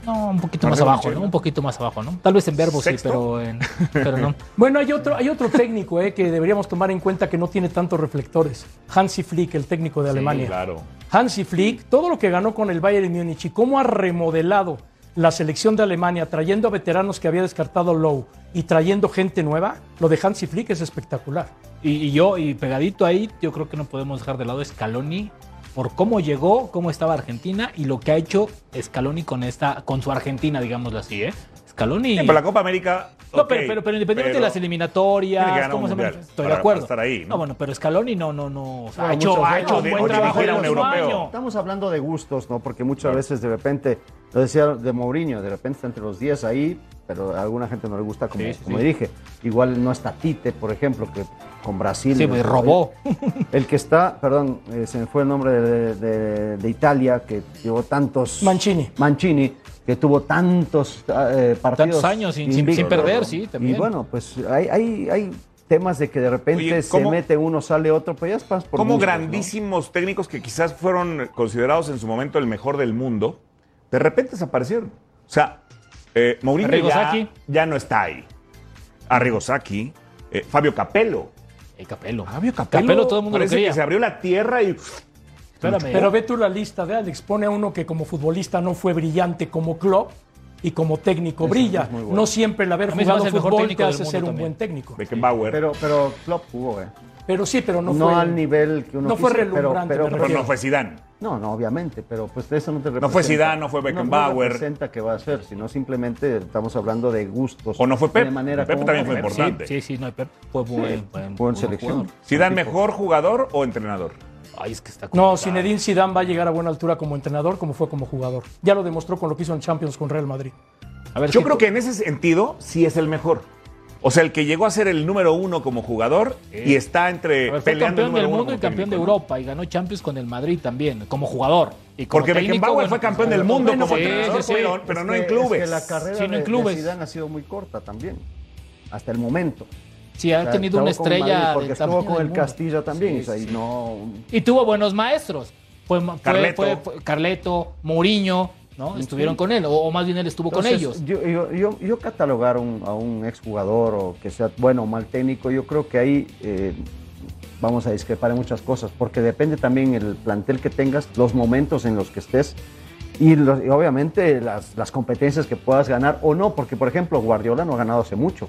No, un poquito más abajo, no. Un poquito más abajo, ¿no? Tal vez en verbo sí, pero, en, pero no. (laughs) Bueno, hay otro, hay otro técnico eh, que deberíamos tomar en cuenta que no tiene tantos reflectores. Hansi Flick, el técnico de Alemania. claro. Hansi Flick, todo lo que ganó con el Bayern Múnich y cómo ha remodelado la selección de Alemania, trayendo a veteranos que había descartado Lowe y trayendo gente nueva, lo de Hansi Flick es espectacular. Y, y yo, y pegadito ahí, yo creo que no podemos dejar de lado Scaloni por cómo llegó, cómo estaba Argentina y lo que ha hecho Scaloni con esta, con su Argentina, digámoslo así, ¿eh? Scaloni. Sí, pero la Copa América. No, pero, pero, pero independientemente pero de las eliminatorias, tiene que ganar ¿cómo un se mundial Estoy para- de acuerdo. para estar ahí, ¿no? bueno, pero Scaloni no, no, no. o sea, ha hecho, ha hecho un buen trabajo el un europeo. año. Estamos hablando de gustos, ¿no? Porque muchas veces de repente, lo decía de Mourinho, de repente está entre los 10 ahí, pero a alguna gente no le gusta como, Sí, sí, como sí. dirige. Igual no está Tite, por ejemplo, que con Brasil. Sí, pues, robó. El que está, perdón, eh, se me fue el nombre de, de- de Italia, que llevó tantos. Mancini. Mancini, que tuvo tantos eh, partidos. Tantos años sin- sin- invictos, sin perder, sí, también. Y bueno, pues hay, hay, hay temas de que de repente Oye, se ¿cómo- mete uno, sale otro, pues ya estás por Como grandísimos técnicos que quizás fueron considerados en su momento el mejor del mundo, de repente desaparecieron. O sea, eh, Mourinho ya, ya no está ahí. Arrigo Sacchi, eh, Fabio Capello. El Capelo. Fabio Capello todo el mundo lo que se abrió la tierra y Espérame. Pero ve tú la lista de Alex, pone a uno que como futbolista no fue brillante como Klopp y como técnico brilla. es muy bueno. No siempre el haber jugado el fútbol te hace ser un también. buen técnico. Beckenbauer. Pero, pero Klopp jugó, ¿eh? Pero sí, pero no, No, fue al nivel que uno no fue pero- relumbrante, pero- no fue Zidane. No, no, obviamente, pero pues de eso no te representa. No fue Zidane, no fue No- Beckenbauer. No, representa que va a ser, sino simplemente estamos hablando de gustos. O no fue Pep. De manera Pep también fue Pep, importante. Sí, sí, no, Pep fue buen, buen, Fue en selección. jugador. ¿Zidane mejor jugador o entrenador? Ay, es que está No. Zinedine Zidane va a llegar a buena altura como entrenador como fue como jugador. Ya lo demostró con lo que hizo en Champions con Real Madrid. A ver Yo creo que en ese sentido sí es el mejor. O sea, el que llegó a ser el número uno como jugador y está entre ver, fue peleando el campeón del mundo y campeón de. Europa y ganó Champions con el Madrid también, como jugador. Y como Porque técnico, Beckenbauer bueno, fue pues, campeón del mundo bueno, como sí, entrenador, sí, sí. pero, pero Es no que- en es clubes. que la carrera Sí, no en de, de clubes. Zidane ha sido muy corta también, hasta el momento. Sí, ha O sea, tenido una estrella Madrid Porque estuvo con el mundo. Castillo también, Sí, o sea, sí, y sí. no... Y tuvo buenos maestros. Fue, fue, Carleto. fue- fue Carleto, Mourinho, ¿no? Estuvieron con él, o, o más bien él estuvo con ellos. Yo, yo, yo, yo catalogar un- a un exjugador o que sea bueno o mal técnico, yo creo que ahí eh, vamos a discrepar en muchas cosas, porque depende también el plantel que tengas, los momentos en los que estés y, los- y obviamente las, las competencias que puedas ganar o no, porque por ejemplo Guardiola no ha ganado hace mucho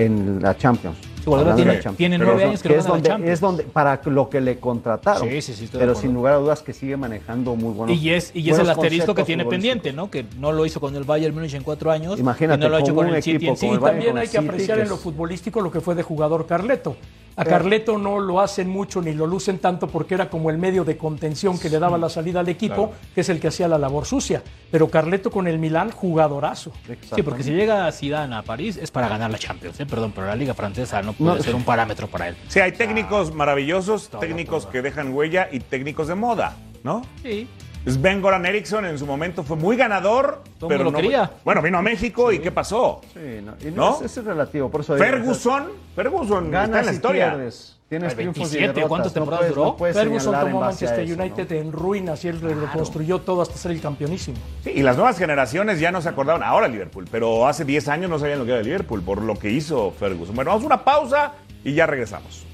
en la Champions. De tiene- la Champions. tiene nueve años que no es donde, Champions. es donde para lo que le contrataron. Sí, sí, sí, Pero sin lugar a dudas que sigue manejando muy buenos Y es, y es el asterisco que tiene pendiente, ¿no? Que no lo hizo con el Bayern Múnich en cuatro años. Imagínate, y no lo ha hecho con con un el City equipo en como sí. Bayern También hay que City, apreciar que en lo futbolístico lo que fue de jugador Carleto. A. Carleto no lo hacen mucho ni lo lucen tanto porque era como el medio de contención que le daba la salida al equipo, que es el que hacía la labor sucia. Pero Carleto con el Milán, jugadorazo. Sí, porque si llega Zidane a París es para ganar la Champions, ¿eh? perdón, pero la Liga Francesa no puede No. ser un parámetro para él. Sí, hay técnicos maravillosos, todo, técnicos todo. que dejan huella y técnicos de moda, ¿no? Sí. Sven Goran Eriksson en su momento fue muy ganador, Todo pero lo no. quería. Bueno, vino a México y ¿qué pasó? Sí, no, y ¿No? Es, es relativo, por eso Ferguson, Ferguson está en ganas la historia. pierdes. Tienes Ay, triunfos y 27, derrotas. ¿cuántas no temporadas puedes- duró? no puedes Ferguson tomó Manchester eso, United ¿no? en ruinas y él reconstruyó todo hasta ser el campeonísimo. Sí, y las nuevas generaciones ya no se acordaban ahora de Liverpool, pero hace 10 años no sabían lo que era Liverpool por lo que hizo Ferguson. Bueno, vamos a una pausa y ya regresamos.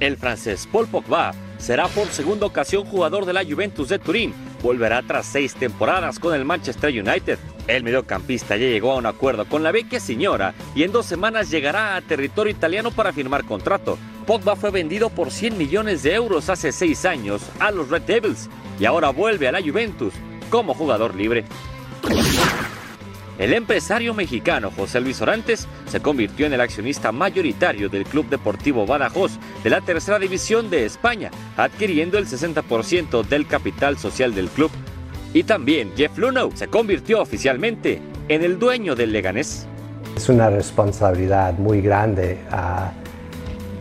El francés Paul Pogba será por segunda ocasión jugador de la Juventus de Turín. Volverá tras seis temporadas con el Manchester United. El mediocampista ya llegó a un acuerdo con la vecchia señora y en dos semanas llegará a territorio italiano para firmar contrato. Pogba fue vendido por 100 millones de euros hace seis años a los Red Devils y ahora vuelve a la Juventus como jugador libre. El empresario mexicano José Luis Orantes se convirtió en el accionista mayoritario del Club Deportivo Badajoz de la tercera división de España, adquiriendo el 60% del capital social del club. Y también Jeff Lunow se convirtió oficialmente en el dueño del Leganés. Es una responsabilidad muy grande a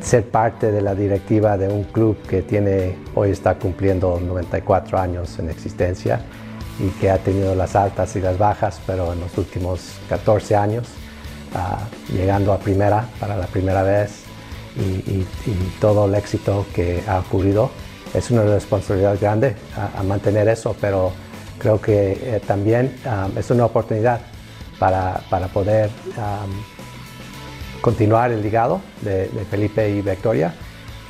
ser parte de la directiva de un club que tiene, hoy está cumpliendo 94 años en existencia y que ha tenido las altas y las bajas, pero en los últimos 14 años, ah, llegando a primera para la primera vez y, y- todo el éxito que ha ocurrido. Es una responsabilidad grande a, a mantener eso, pero creo que eh, también ah, es una oportunidad para, para poder continuar el ligado de, de Felipe y Victoria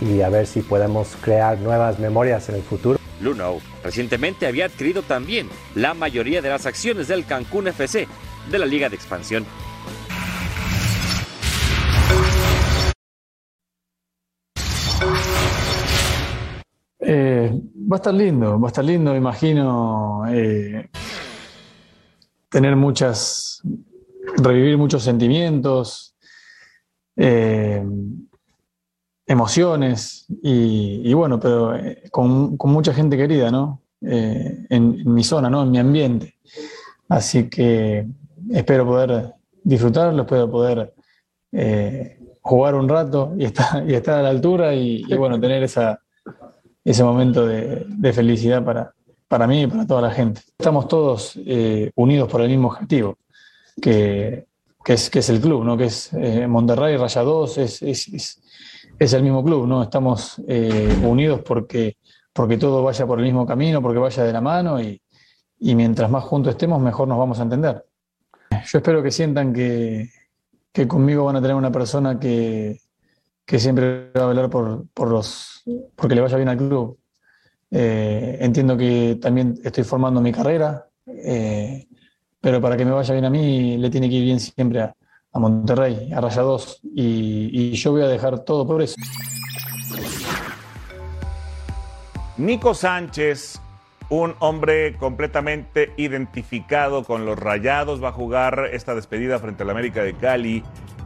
y a ver si podemos crear nuevas memorias en el futuro. Lunow recientemente había adquirido también la mayoría de las acciones del Cancún FC de la Liga de Expansión. Va a estar lindo, va a estar lindo, imagino. eh, tener muchas, revivir muchos sentimientos, eh, emociones y, bueno, pero eh, con, mucha gente querida, ¿no? En, mi zona, ¿no? En mi ambiente. Así que espero poder disfrutarlo, espero poder jugar un rato y estar, y estar a la altura y, y bueno, tener esa, ese momento de, felicidad para, para mí y para toda la gente. Estamos todos eh, unidos por el mismo objetivo, que, que, es, que es el club, ¿no? que es eh, Monterrey, Rayados, es, es, es, es el mismo club, ¿no? estamos eh, unidos porque, porque todo vaya por el mismo camino, porque vaya de la mano y, y mientras más juntos estemos, mejor nos vamos a entender. Yo espero que sientan que, que conmigo van a tener una persona que, que siempre va a velar por, por los, porque le vaya bien al club. Eh, entiendo que también estoy formando mi carrera, eh, pero para que me vaya bien a mí le tiene que ir bien siempre a, Monterrey, a Rayados, y, y yo voy a dejar todo por eso. Nico Sánchez, un hombre completamente identificado con los rayados, va a jugar esta despedida frente al América de Cali.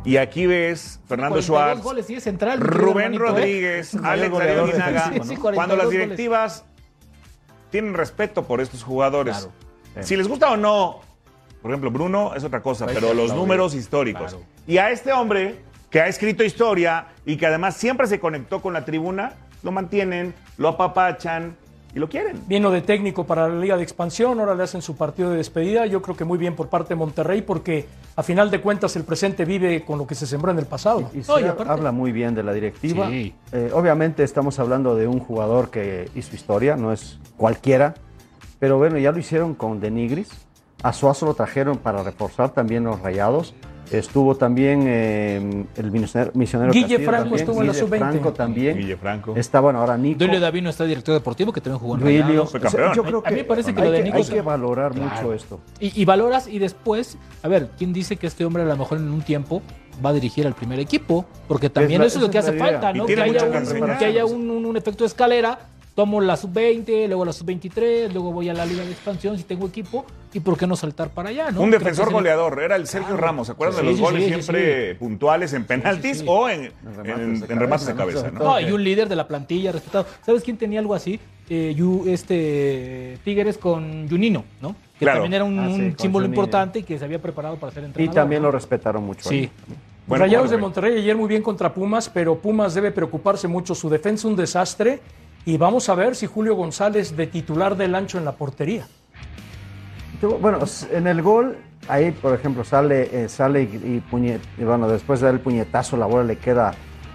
Y aquí ves Fernando 42 Schwartz, goles es central, Rubén hermanito, ¿eh? Rodríguez, Alex. Sí, 42 Cuando las goles. directivas tienen respeto por estos jugadores Claro. Si les gusta o no, por ejemplo, Bruno es otra cosa, pero los números históricos. Claro. Y a este hombre que ha escrito historia y que además siempre se conectó con la tribuna, lo mantienen, lo apapachan y lo quieren. Vino de técnico para la Liga de Expansión, ahora le hacen su partido de despedida. Yo creo que muy bien por parte de Monterrey porque a final de cuentas el presente vive con lo que se sembró en el pasado. Y No, y aparte- habla muy bien de la directiva. Sí. Eh, obviamente estamos hablando de un jugador que hizo historia, no es cualquiera. Pero bueno, ya lo hicieron con Denigris. A Suazo lo trajeron para reforzar también los rayados. Estuvo también eh, el misionero, misionero Guille Castillo Franco también, estuvo en la Guille sub-20. Franco también. Guille Franco. Está, bueno, ahora Nico. Duilio Davino está director deportivo, que también jugó en Duilio. Rayados. Fue campeón. Yo creo A mí me parece que hay lo de Nico- Hay que valorar Claro. mucho esto. Y, y valoras y después, a ver, ¿quién dice que este hombre a lo mejor en un tiempo va a dirigir al primer equipo? Porque también la- eso es lo que hace idea. falta, ¿no? Que haya, que un, que haya un, un- un efecto de escalera. Tomo la sub-20, luego la sub-23, luego voy a la liga de expansión si tengo equipo. ¿Y por qué no saltar para allá, no? Un Creo defensor el- goleador, era el Sergio Ramos, ¿se acuerdan Sí, de los sí, goles sí, sí, siempre puntuales en penaltis sí. o en, En remates de en remates de cabeza? ¿no? ¿no? Y un líder de la plantilla respetado. ¿Sabes quién tenía algo así? Eh, este Tigres con Junino, ¿no? Que Claro. también era un, Ah, sí, un con símbolo Juninho. importante y que se había preparado para ser Y entrenador. también ¿no? lo respetaron mucho. Sí. ahí. Bueno, Rayados de Monterrey ayer muy bien contra Pumas, pero Pumas debe preocuparse mucho. Su defensa un desastre. Y vamos a ver si Julio González de titular del ancho en la portería. Bueno, en el gol, ahí por ejemplo sale, eh, sale y, y bueno, después de dar el puñetazo, la bola le queda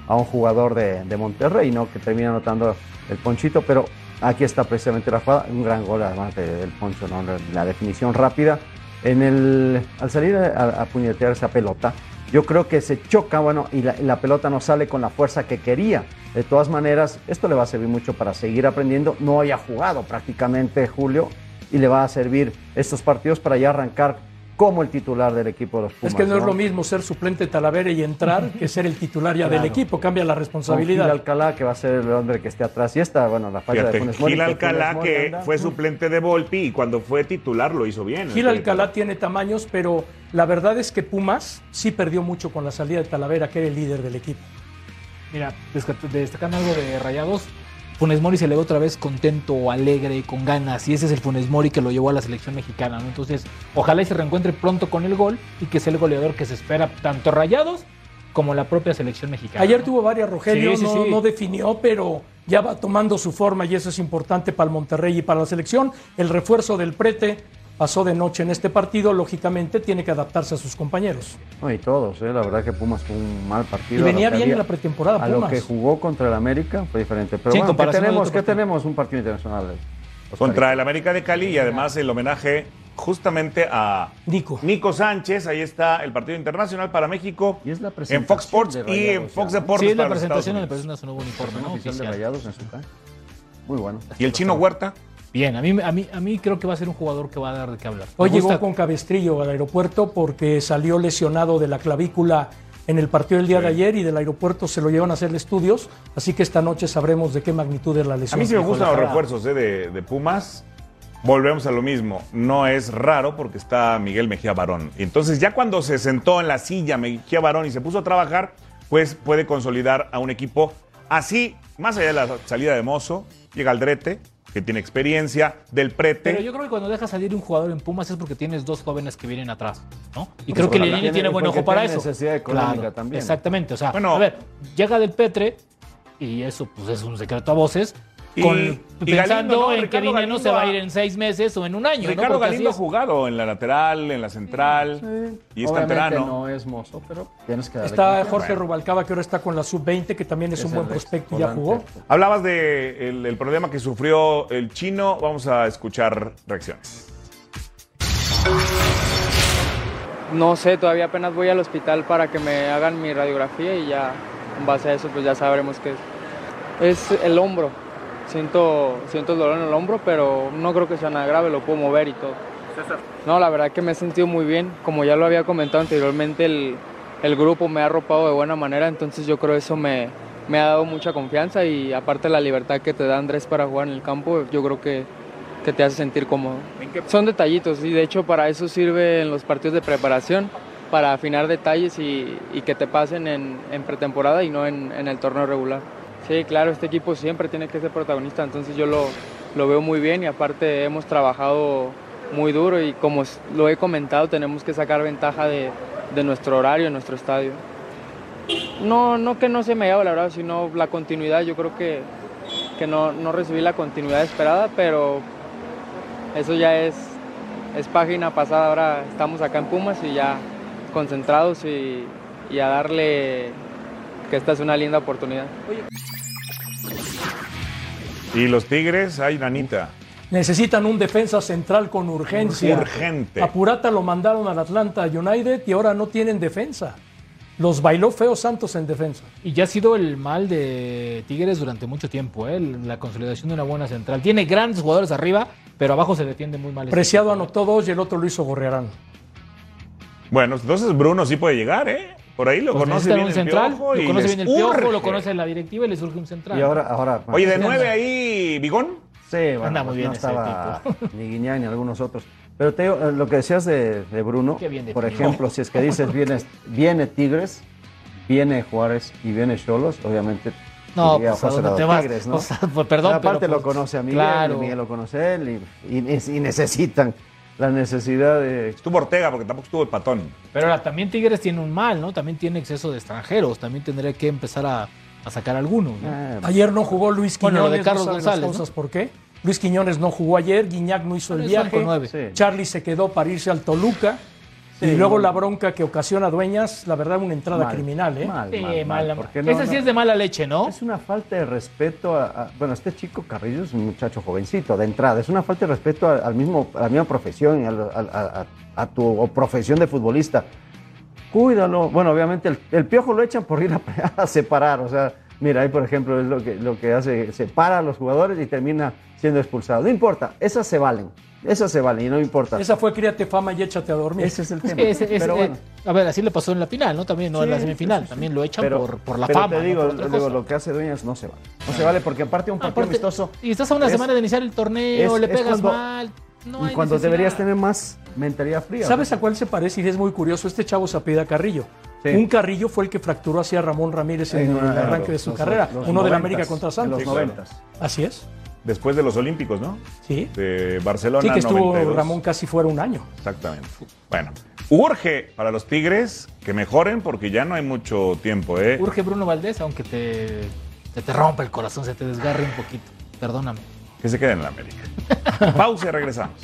a un jugador de, Monterrey, ¿no? Que termina anotando el ponchito, pero aquí está precisamente la jugada, un gran gol además de- del poncho, ¿no? La, la definición rápida. En el, al salir a, a puñetear esa pelota, yo creo que se choca, bueno, y la, y la pelota no sale con la fuerza que quería. De todas maneras, esto le va a servir mucho para seguir aprendiendo. No haya jugado prácticamente Julio y le va a servir estos partidos para ya arrancar como el titular del equipo de los Pumas. es que no, es lo mismo ser suplente de Talavera y entrar (laughs) que ser el titular ya del equipo. Cambia la Con Gil responsabilidad. Alcalá, que va a ser el hombre que esté atrás. Y esta, bueno, la falla de Fíjate, Funes Mori. Gil Alcalá, Funes Mori que anda- fue suplente de Volpi y cuando fue titular lo hizo bien. Gil Alcalá tiene tamaños, pero la verdad es que Pumas sí perdió mucho con la salida de Talavera, que era el líder del equipo. Mira, destacando algo de Rayados, Funes Mori se le ve otra vez contento, alegre, con ganas, y ese es el Funes Mori que lo llevó a la selección mexicana, ¿no? Entonces, ojalá y se reencuentre pronto con el gol y que sea el goleador que se espera tanto Rayados como la propia selección mexicana. Ayer ¿no? tuvo varias, Rogelio, Sí, sí, no, sí. no definió, pero ya va tomando su forma y eso es importante para el Monterrey y para la selección. El refuerzo del Prete pasó de noche en este partido, lógicamente tiene que adaptarse a sus compañeros. No, y todos, ¿eh? la verdad que Pumas fue un mal partido. Y venía bien había- en la pretemporada A lo Pumas. que jugó contra el América fue diferente. Pero Sí, en bueno, ¿qué tenemos? ¿Qué partido. tenemos? Un partido internacional. Contra el América de Cali y además el homenaje justamente a Nico. Nico Sánchez. Ahí está el partido internacional para México Y es la en presentación Fox Sports y en Fox. Deportes. Sí, es la para presentación donde presenta su nuevo uniforme, ¿no? oficial de. Rayados en su cancha. Muy bueno. Y el chino Huerta. Bien, a mí, a, mí, a mí creo que va a ser un jugador que va a dar de qué hablar. Hoy llegó con cabestrillo al aeropuerto porque salió lesionado de la clavícula en el partido del día de ayer y del aeropuerto se lo llevan a hacer estudios, así que esta noche sabremos de qué magnitud es la A lesión. mí sí me gustan los refuerzos eh, de, de Pumas. Volvemos a lo mismo. No es raro porque está Miguel Mejía Barón. Y entonces ya cuando se sentó en la silla Mejía Barón y se puso a trabajar, pues puede consolidar a un equipo así, más allá de la salida de Mozo, llega Aldrete, que tiene experiencia, del Prete. Pero yo creo que cuando dejas salir un jugador en Pumas es porque tienes dos jóvenes que vienen atrás, ¿no? Y Pues creo que. Lilini Tiene- buen ojo para tiene eso. necesidad económica también. Exactamente, o sea, Bueno. a ver, llega del Petre y eso pues es un secreto a voces. Y- con- y pensando Galindo, ¿no? en que Ricardo Dineno Galindo se va a ir en seis meses o en un año. Ricardo Galindo ha jugado en la lateral, en la central, y es Obviamente canterano. no es mozo, pero tienes que darle Está. Jorge Rubalcaba, que ahora está con la sub-20, que también es, Es un buen prospecto y ya jugó. Hablabas de el, el problema que sufrió el chino. Vamos a escuchar reacciones. No sé, todavía apenas voy al hospital para que me hagan mi radiografía y ya en base a eso pues ya sabremos qué es. Es el hombro. Siento, siento el dolor en el hombro, pero no creo que sea nada grave, lo puedo mover y todo. No, la verdad que me he sentido muy bien. Como ya lo había comentado anteriormente, el, el grupo me ha arropado de buena manera, entonces yo creo eso me, me ha dado mucha confianza y aparte la libertad que te da Andrés para jugar en el campo, yo creo que, que te hace sentir cómodo. Son detallitos y de hecho para eso sirve en los partidos de preparación, para afinar detalles y, y que te pasen en, en pretemporada y no en, en el torneo regular. Sí, claro, este equipo siempre tiene que ser protagonista, entonces yo lo, lo veo muy bien y aparte hemos trabajado muy duro y como lo he comentado, tenemos que sacar ventaja de, de nuestro horario, de nuestro estadio. No, no que no se me haya valorado, sino la continuidad. Yo creo que, que no, no recibí la continuidad esperada, pero eso ya es, es página pasada. Ahora estamos acá en Pumas y ya concentrados y, y a darle que esta es una linda oportunidad. Y los Tigres, ay, nanita. Necesitan un defensa central con urgencia. Urgente. A Purata lo mandaron al Atlanta United y ahora no tienen defensa. Los bailó feo Santos en defensa. Y ya ha sido el mal de Tigres durante mucho tiempo, ¿eh? la consolidación de una buena central. Tiene grandes jugadores arriba, pero abajo se defiende muy mal. Preciado anotó dos y el otro lo hizo Gorrearán. Bueno, entonces Bruno sí puede llegar, ¿eh? Por ahí lo Pues conoce bien un el central, Piojo lo y conoce bien el piojo, urge. lo conoce la directiva y le surge un central. Y ahora, ahora Oye, de nueve ahí, Bigón. Sí, bueno, Anda muy bien no ese estaba ni Guiñán ni algunos otros. Pero te digo, eh, lo que decías de, de Bruno, por ejemplo, si es que dices viene, viene Tigres, viene Juárez y viene Cholos, obviamente No, pues, ¿a José dónde Lado te vas? Tigres, ¿no? O sea, pues, perdón, Pero aparte pero, lo pues, conoce a Miguel, claro. y Miguel lo conoce él y, y- y necesitan la necesidad de... Estuvo Ortega porque tampoco estuvo el patón. Pero ahora también Tigres tiene un mal, ¿no? También tiene exceso de extranjeros. También tendría que empezar a, a sacar algunos. ¿no? Ah, Ayer no jugó Luis Bueno, Quiñones. lo de Carlos no las González, causas por qué. Luis Quiñones no jugó ayer, Guiñac no hizo el Bueno, viaje, con nueve. Sí. Charlie se quedó para irse al Toluca. Sí, y luego la bronca que ocasiona Dueñas, la verdad, una entrada mal, criminal, ¿eh? mal, no- Esa sí no- es de mala leche, ¿no? Es una falta de respeto a, a- bueno, este chico Carrillo es un muchacho jovencito de entrada, es una falta de respeto a- al mismo, a la misma profesión, y al- al- a, a- a tu profesión de futbolista. Cuídalo. Bueno, obviamente el, el piojo lo echan por ir a, (laughs) a separar, o sea, mira, ahí por ejemplo es lo que, lo que hace, separa a los jugadores y termina siendo expulsado. No importa, esas se valen, esas se valen y no importa. Esa fue Críate Fama y échate a dormir. Ese es el tema. Pero bueno. eh, a ver, así le pasó en la final, ¿no? También, no en la semifinal. sí, sí. También lo echan Pero- por, por la pero fama. te ¿no? digo, otra digo, lo que hace Dueñas no se vale. No se vale porque aparte un partido Aparte, amistoso. Y estás a una es- semana de iniciar el torneo, le pegas cuando- mal. No y hay cuando necesidad. deberías tener más mentalidad fría. ¿Sabes a cuál se parece? Y es muy curioso. Este chavo se apellida Carrillo. Sí. Un Carrillo fue el que fracturó hacia Ramón Ramírez en, En el arranque de su los- carrera. los Uno de la América contra en Santos. los noventas. Así es. Después de los Olímpicos, ¿no? Sí. De Barcelona. Sí, que estuvo 92. Ramón casi fuera un año. Exactamente. Bueno, urge para los Tigres que mejoren porque ya no hay mucho tiempo, ¿eh? Urge Bruno Valdés, aunque te, te, te rompa el corazón, se te desgarre un poquito. Perdóname. Que se queden en la América. (laughs) Pausa y regresamos.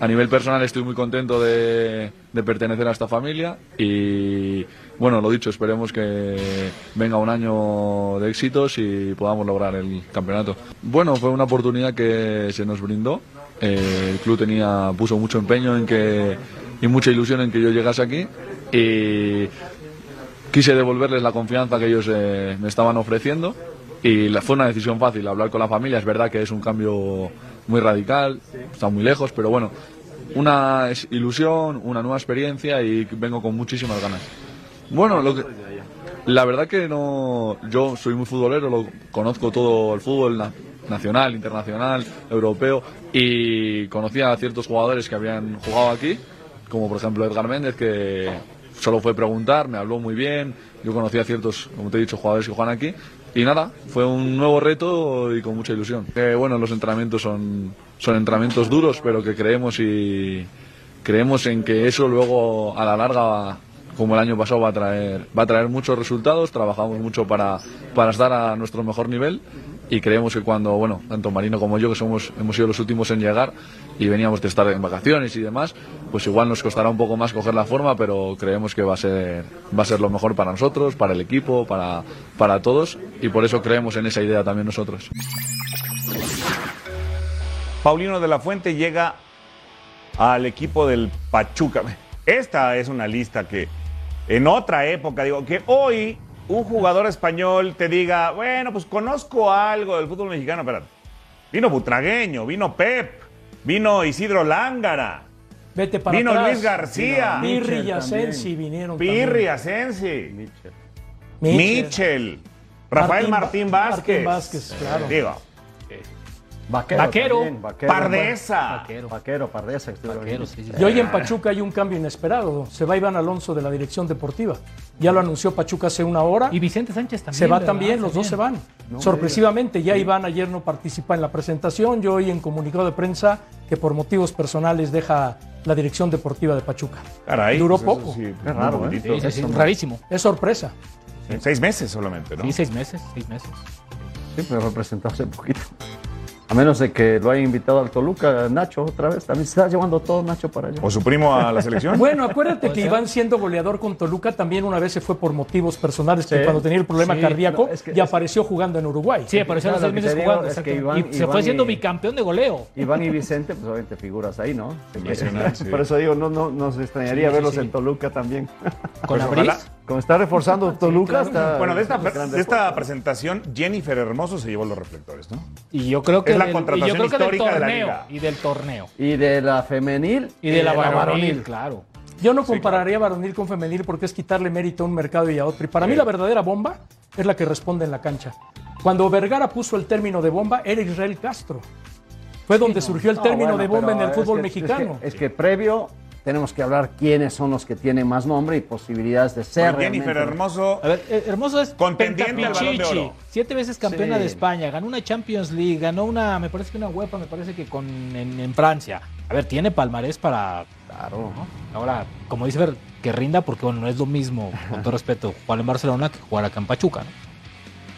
A nivel personal estoy muy contento de, pertenecer a esta familia y bueno, lo dicho, esperemos que venga un año de éxitos y podamos lograr el campeonato. Bueno, fue una oportunidad que se nos brindó. Eh, el club tenía, puso mucho empeño en que, y mucha ilusión en que yo llegase aquí y quise devolverles la confianza que ellos eh, me estaban ofreciendo y fue una decisión fácil hablar con la familia. Es verdad que es un cambio muy radical, está muy lejos, pero bueno, una ilusión, una nueva experiencia y vengo con muchísimas ganas. Bueno, lo que, la verdad que no, yo soy muy futbolero, lo conozco todo el fútbol na- nacional, internacional, europeo y conocía a ciertos jugadores que habían jugado aquí, como por ejemplo Edgar Méndez que solo fue preguntar, me habló muy bien, yo conocía a ciertos, como te he dicho, jugadores que juegan aquí y nada, fue un nuevo reto y con mucha ilusión. Eh, bueno, los entrenamientos son, son entrenamientos duros, pero que creemos y creemos en que eso luego a la larga como el año pasado va a traer va a traer muchos resultados trabajamos mucho para, para estar a nuestro mejor nivel y creemos que cuando bueno tanto Marino como yo que somos hemos sido los últimos en llegar y veníamos de estar en vacaciones y demás pues igual nos costará un poco más coger la forma pero creemos que va a ser va a ser lo mejor para nosotros para el equipo para para todos y por eso creemos en esa idea también nosotros Paulino de la Fuente llega al equipo del Pachuca. Esta es una lista que en otra época, digo, que hoy un jugador español te diga, bueno, pues conozco algo del fútbol mexicano, pero vino Butragueño, vino Pep, vino Isidro Lángara, Vete para vino atrás. Luis García, Pirri Mitchell y Asensi vinieron. Pirri. Asensi, Mitchell. Mitchell, Rafael Martín, Martín Vázquez. Martín Vázquez, claro. Digo, Vaquero. Vaquero. también, vaquero. Pardesa. Vaquero. Vaquero, Pardesa. Vaquero, sí, sí, Y hoy en Pachuca hay un cambio inesperado. Se va Iván Alonso de la dirección deportiva. Ya lo anunció Pachuca hace una hora. Y Vicente Sánchez también. Se va ¿verdad? también, los dos se van. Sorpresivamente, ya Iván ayer no participa en la presentación. Yo hoy en comunicado de prensa que por motivos personales deja la dirección deportiva de Pachuca. Caray. Duró pues poco. sí, Qué raro, ¿eh? poquitito. Sí, sí, sí, rarísimo. Es sorpresa. Seis meses solamente, ¿no? Sí, seis meses, seis meses. Sí, me representó hace poquito. A menos de que lo haya invitado al Toluca, Nacho, otra vez. También se está llevando todo Nacho para allá. ¿O su primo a la selección? (laughs) Bueno, acuérdate que. Iván siendo goleador con Toluca también una vez se fue por motivos personales, que cuando tenía el problema Sí, cardíaco no, es que- y apareció jugando en Uruguay. Sí, apareció a los Claro, seis meses digo jugando. es que exactamente. Iván- y se Iván fue siendo y- bicampeón de goleo. Iván y Vicente, pues obviamente figuras ahí, ¿no? Nacional, sí. Por eso digo, no, no nos extrañaría verlos sí. en Toluca también. Con Pues. Como está reforzando (laughs) Toluca, está. Bueno, de esta, de esta presentación, Jennifer Hermoso se llevó los reflectores, ¿no? Y yo creo que, Es la del- contratación y yo creo que del histórica de la torneo. liga. Y del torneo. Y de la femenil. Y de la, varonil, claro. Yo no compararía varonil con femenil porque es quitarle mérito a un mercado y a otro. Y para mí la verdadera bomba es la que responde en la cancha. Cuando Vergara puso el término de bomba era Israel Castro. Fue donde surgió el No, término bueno, de bomba en el es fútbol que- mexicano. Es que, es que previo tenemos que hablar quiénes son los que tienen más nombre y posibilidades de ser. Porque Jennifer realmente. Hermoso. A ver, eh, Hermoso es Contendiente al Balón de Oro. Siete veces campeona Sí. de España, ganó una Champions League, ganó una, me parece que una UEFA, me parece que con en, en Francia. A ver, tiene palmarés para. Claro. ¿no? Ahora, como dice Fer, que rinda, porque bueno, no es lo mismo, con todo respeto, jugar en Barcelona que jugar acá en Pachuca, ¿no?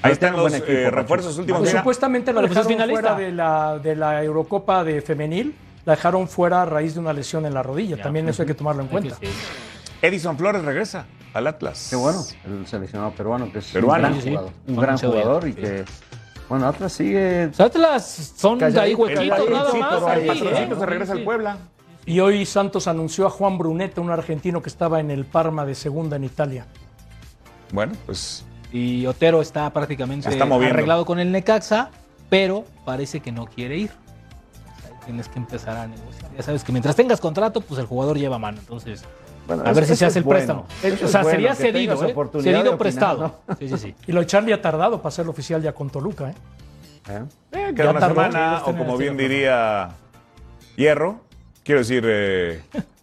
Ahí están los equipo, eh, refuerzos últimos. Pues supuestamente la Bueno, pues es dejaron finalista. fuera de la, de la Eurocopa de femenil, la dejaron fuera a raíz de una lesión en la rodilla. Ya. También eso hay que tomarlo en cuenta. sí. Edison Flores regresa al Atlas. Qué bueno, el seleccionado peruano, que es Peruano. un gran Sí, sí. jugador. Un Con gran mucho jugador y que. Bueno, Atlas sigue. Atlas son de ahí huequitos nada más. ahí, ¿eh? se regresa Sí, al Puebla. Y hoy Santos anunció a Juan Bruneta, un argentino que estaba en el Parma de segunda en Italia. Bueno, pues Y Otero está prácticamente está arreglado con el Necaxa, pero parece que no quiere ir. Tienes que empezar a negociar. Ya sabes que mientras tengas contrato, pues el jugador lleva mano. Entonces, Bueno, a ver si se hace el bueno. préstamo. Eso o sea, bueno, sería que cedido, ¿eh? Cedido opinar, prestado. Sí, sí, sí. Y lo Charlie ha tardado para hacerlo oficial ya con Toluca. ¿eh? ¿Eh? eh, Ya queda una tardó, semana, o como bien diría Hierro, quiero decir, eh, (laughs)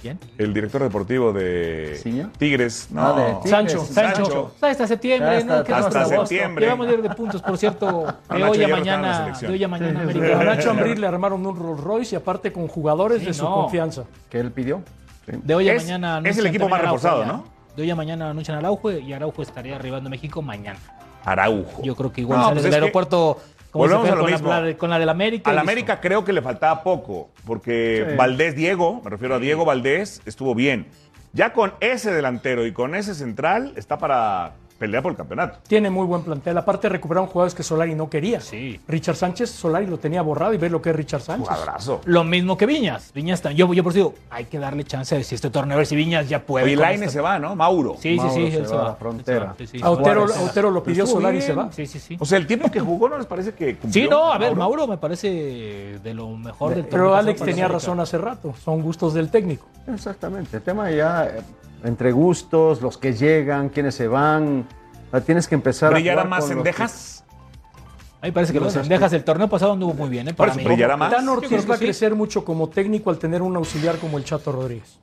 ¿Quién? el director deportivo de. Tigres. No, Ah, de Tigres. Sancho, Sancho. Sancho. Está hasta septiembre, ¿no? Que hasta no agosto. septiembre. Llevamos a ir de puntos, por cierto. (laughs) De hoy a mañana. De hoy a mañana, A. Nacho Ambriz le armaron un Rolls Royce y aparte con jugadores Sí, de su no. confianza. ¿Que él pidió? Sí. De hoy a Es- mañana. es el equipo más reforzado. ¿no? De hoy a mañana anuncian Araujo y Araujo estaría arribando a México mañana. Araujo. Yo creo que igual No, sale pues del es que aeropuerto como volvemos a lo con, mismo. La, con la del América. Al listo. América creo que le faltaba poco, porque Valdés Diego, me refiero a Diego Valdés, estuvo bien. Ya con ese delantero y con ese central está para pelear por el campeonato. Tiene muy buen plantel. Aparte recuperaron jugadores que Solari no quería. Sí. Richard Sánchez, Solari lo tenía borrado y ve lo que es Richard Sánchez. Jugadorazo. Lo mismo que Viñas. Viñas también. Yo, yo por eso digo, hay que darle chance de si este torneo, a ver si Viñas ya puede. Con Laine se va, ¿no? Mauro. Sí, sí, Mauro sí. se él va se a va. la frontera. Sí, sí. Autero, lo pidió, estuvo Solari bien. se va. Sí, sí, sí. O sea, el tiempo que jugó no les parece que cumplió. Sí, no, a ver, Mauro me parece de lo mejor del torneo Pero Alex tenía razón hace rato. Son gustos del técnico. Exactamente. El tema ya eh, entre gustos, los que llegan, quiénes se van. Tienes que empezar ¿Brillará a más en Dejas? A mí parece que los Bueno, Sendejas del torneo pasado anduvo muy bien, ¿eh? Para mí. brillará más. Dan Ortiz va a sí. crecer mucho como técnico al tener un auxiliar como el Chato Rodríguez.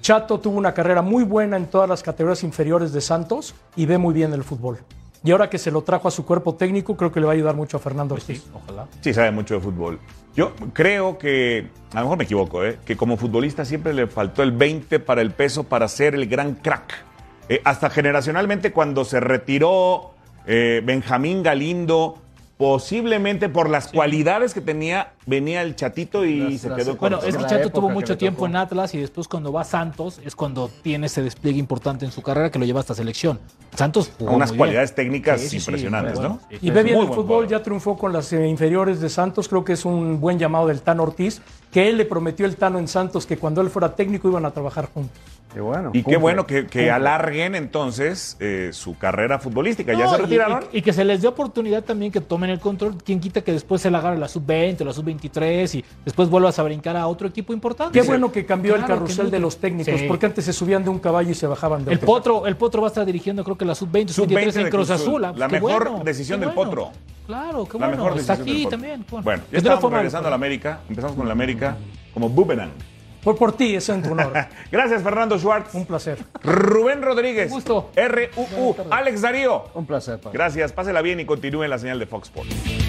Chato tuvo una carrera muy buena en todas las categorías inferiores de Santos y ve muy bien el fútbol. Y ahora que se lo trajo a su cuerpo técnico, creo que le va a ayudar mucho a Fernando Pues Ortiz. sí, ojalá. Sí, sabe mucho de fútbol. Yo creo que, a lo mejor me equivoco, ¿eh? que como futbolista siempre le faltó el 20 para el peso para ser el gran crack. Eh, hasta generacionalmente cuando se retiró eh, Benjamín Galindo, posiblemente por las cualidades que tenía, venía el chatito y Las- se las- quedó con Bueno, es que Chato tuvo mucho tiempo en Atlas y después cuando va a Santos es cuando tiene ese despliegue importante en su carrera que lo lleva hasta selección. Santos jugó unas muy cualidades bien. técnicas Sí, sí, sí, impresionantes, ¿no? Y ve bien el fútbol, jugador. ya triunfó con las eh, inferiores de Santos. Creo que es un buen llamado del Tano Ortiz, que él le prometió el Tano en Santos que cuando él fuera técnico iban a trabajar juntos. Qué bueno. Y qué bueno que, que alarguen entonces eh, su carrera futbolística. ya se y- retiraron. Y, y que se les dé oportunidad también que tomen el control. Quien quita que después se la agarre la sub-20, la sub-23 y después vuelvas a brincar a otro equipo importante. Qué bueno que cambió el carrusel de los técnicos, Sí. porque antes se subían de un caballo y se bajaban de El otro. Potro, el Potro va a estar dirigiendo creo que la sub-20, Sub-20 sub-23 en Cruz Azul. Ah, pues La mejor bueno, decisión del bueno. Potro. Claro, qué La bueno. mejor Está aquí también. Bueno, Bueno, ya estamos regresando a la América. Empezamos con la América como Bubenang. Por, por ti, eso en tu honor. (laughs) Gracias, Fernando Schwartz. Un placer. Rubén Rodríguez. Un gusto. RUU. Alex Darío. Un placer, Pablo. Gracias, pásela bien y continúe en la señal de Fox Sports.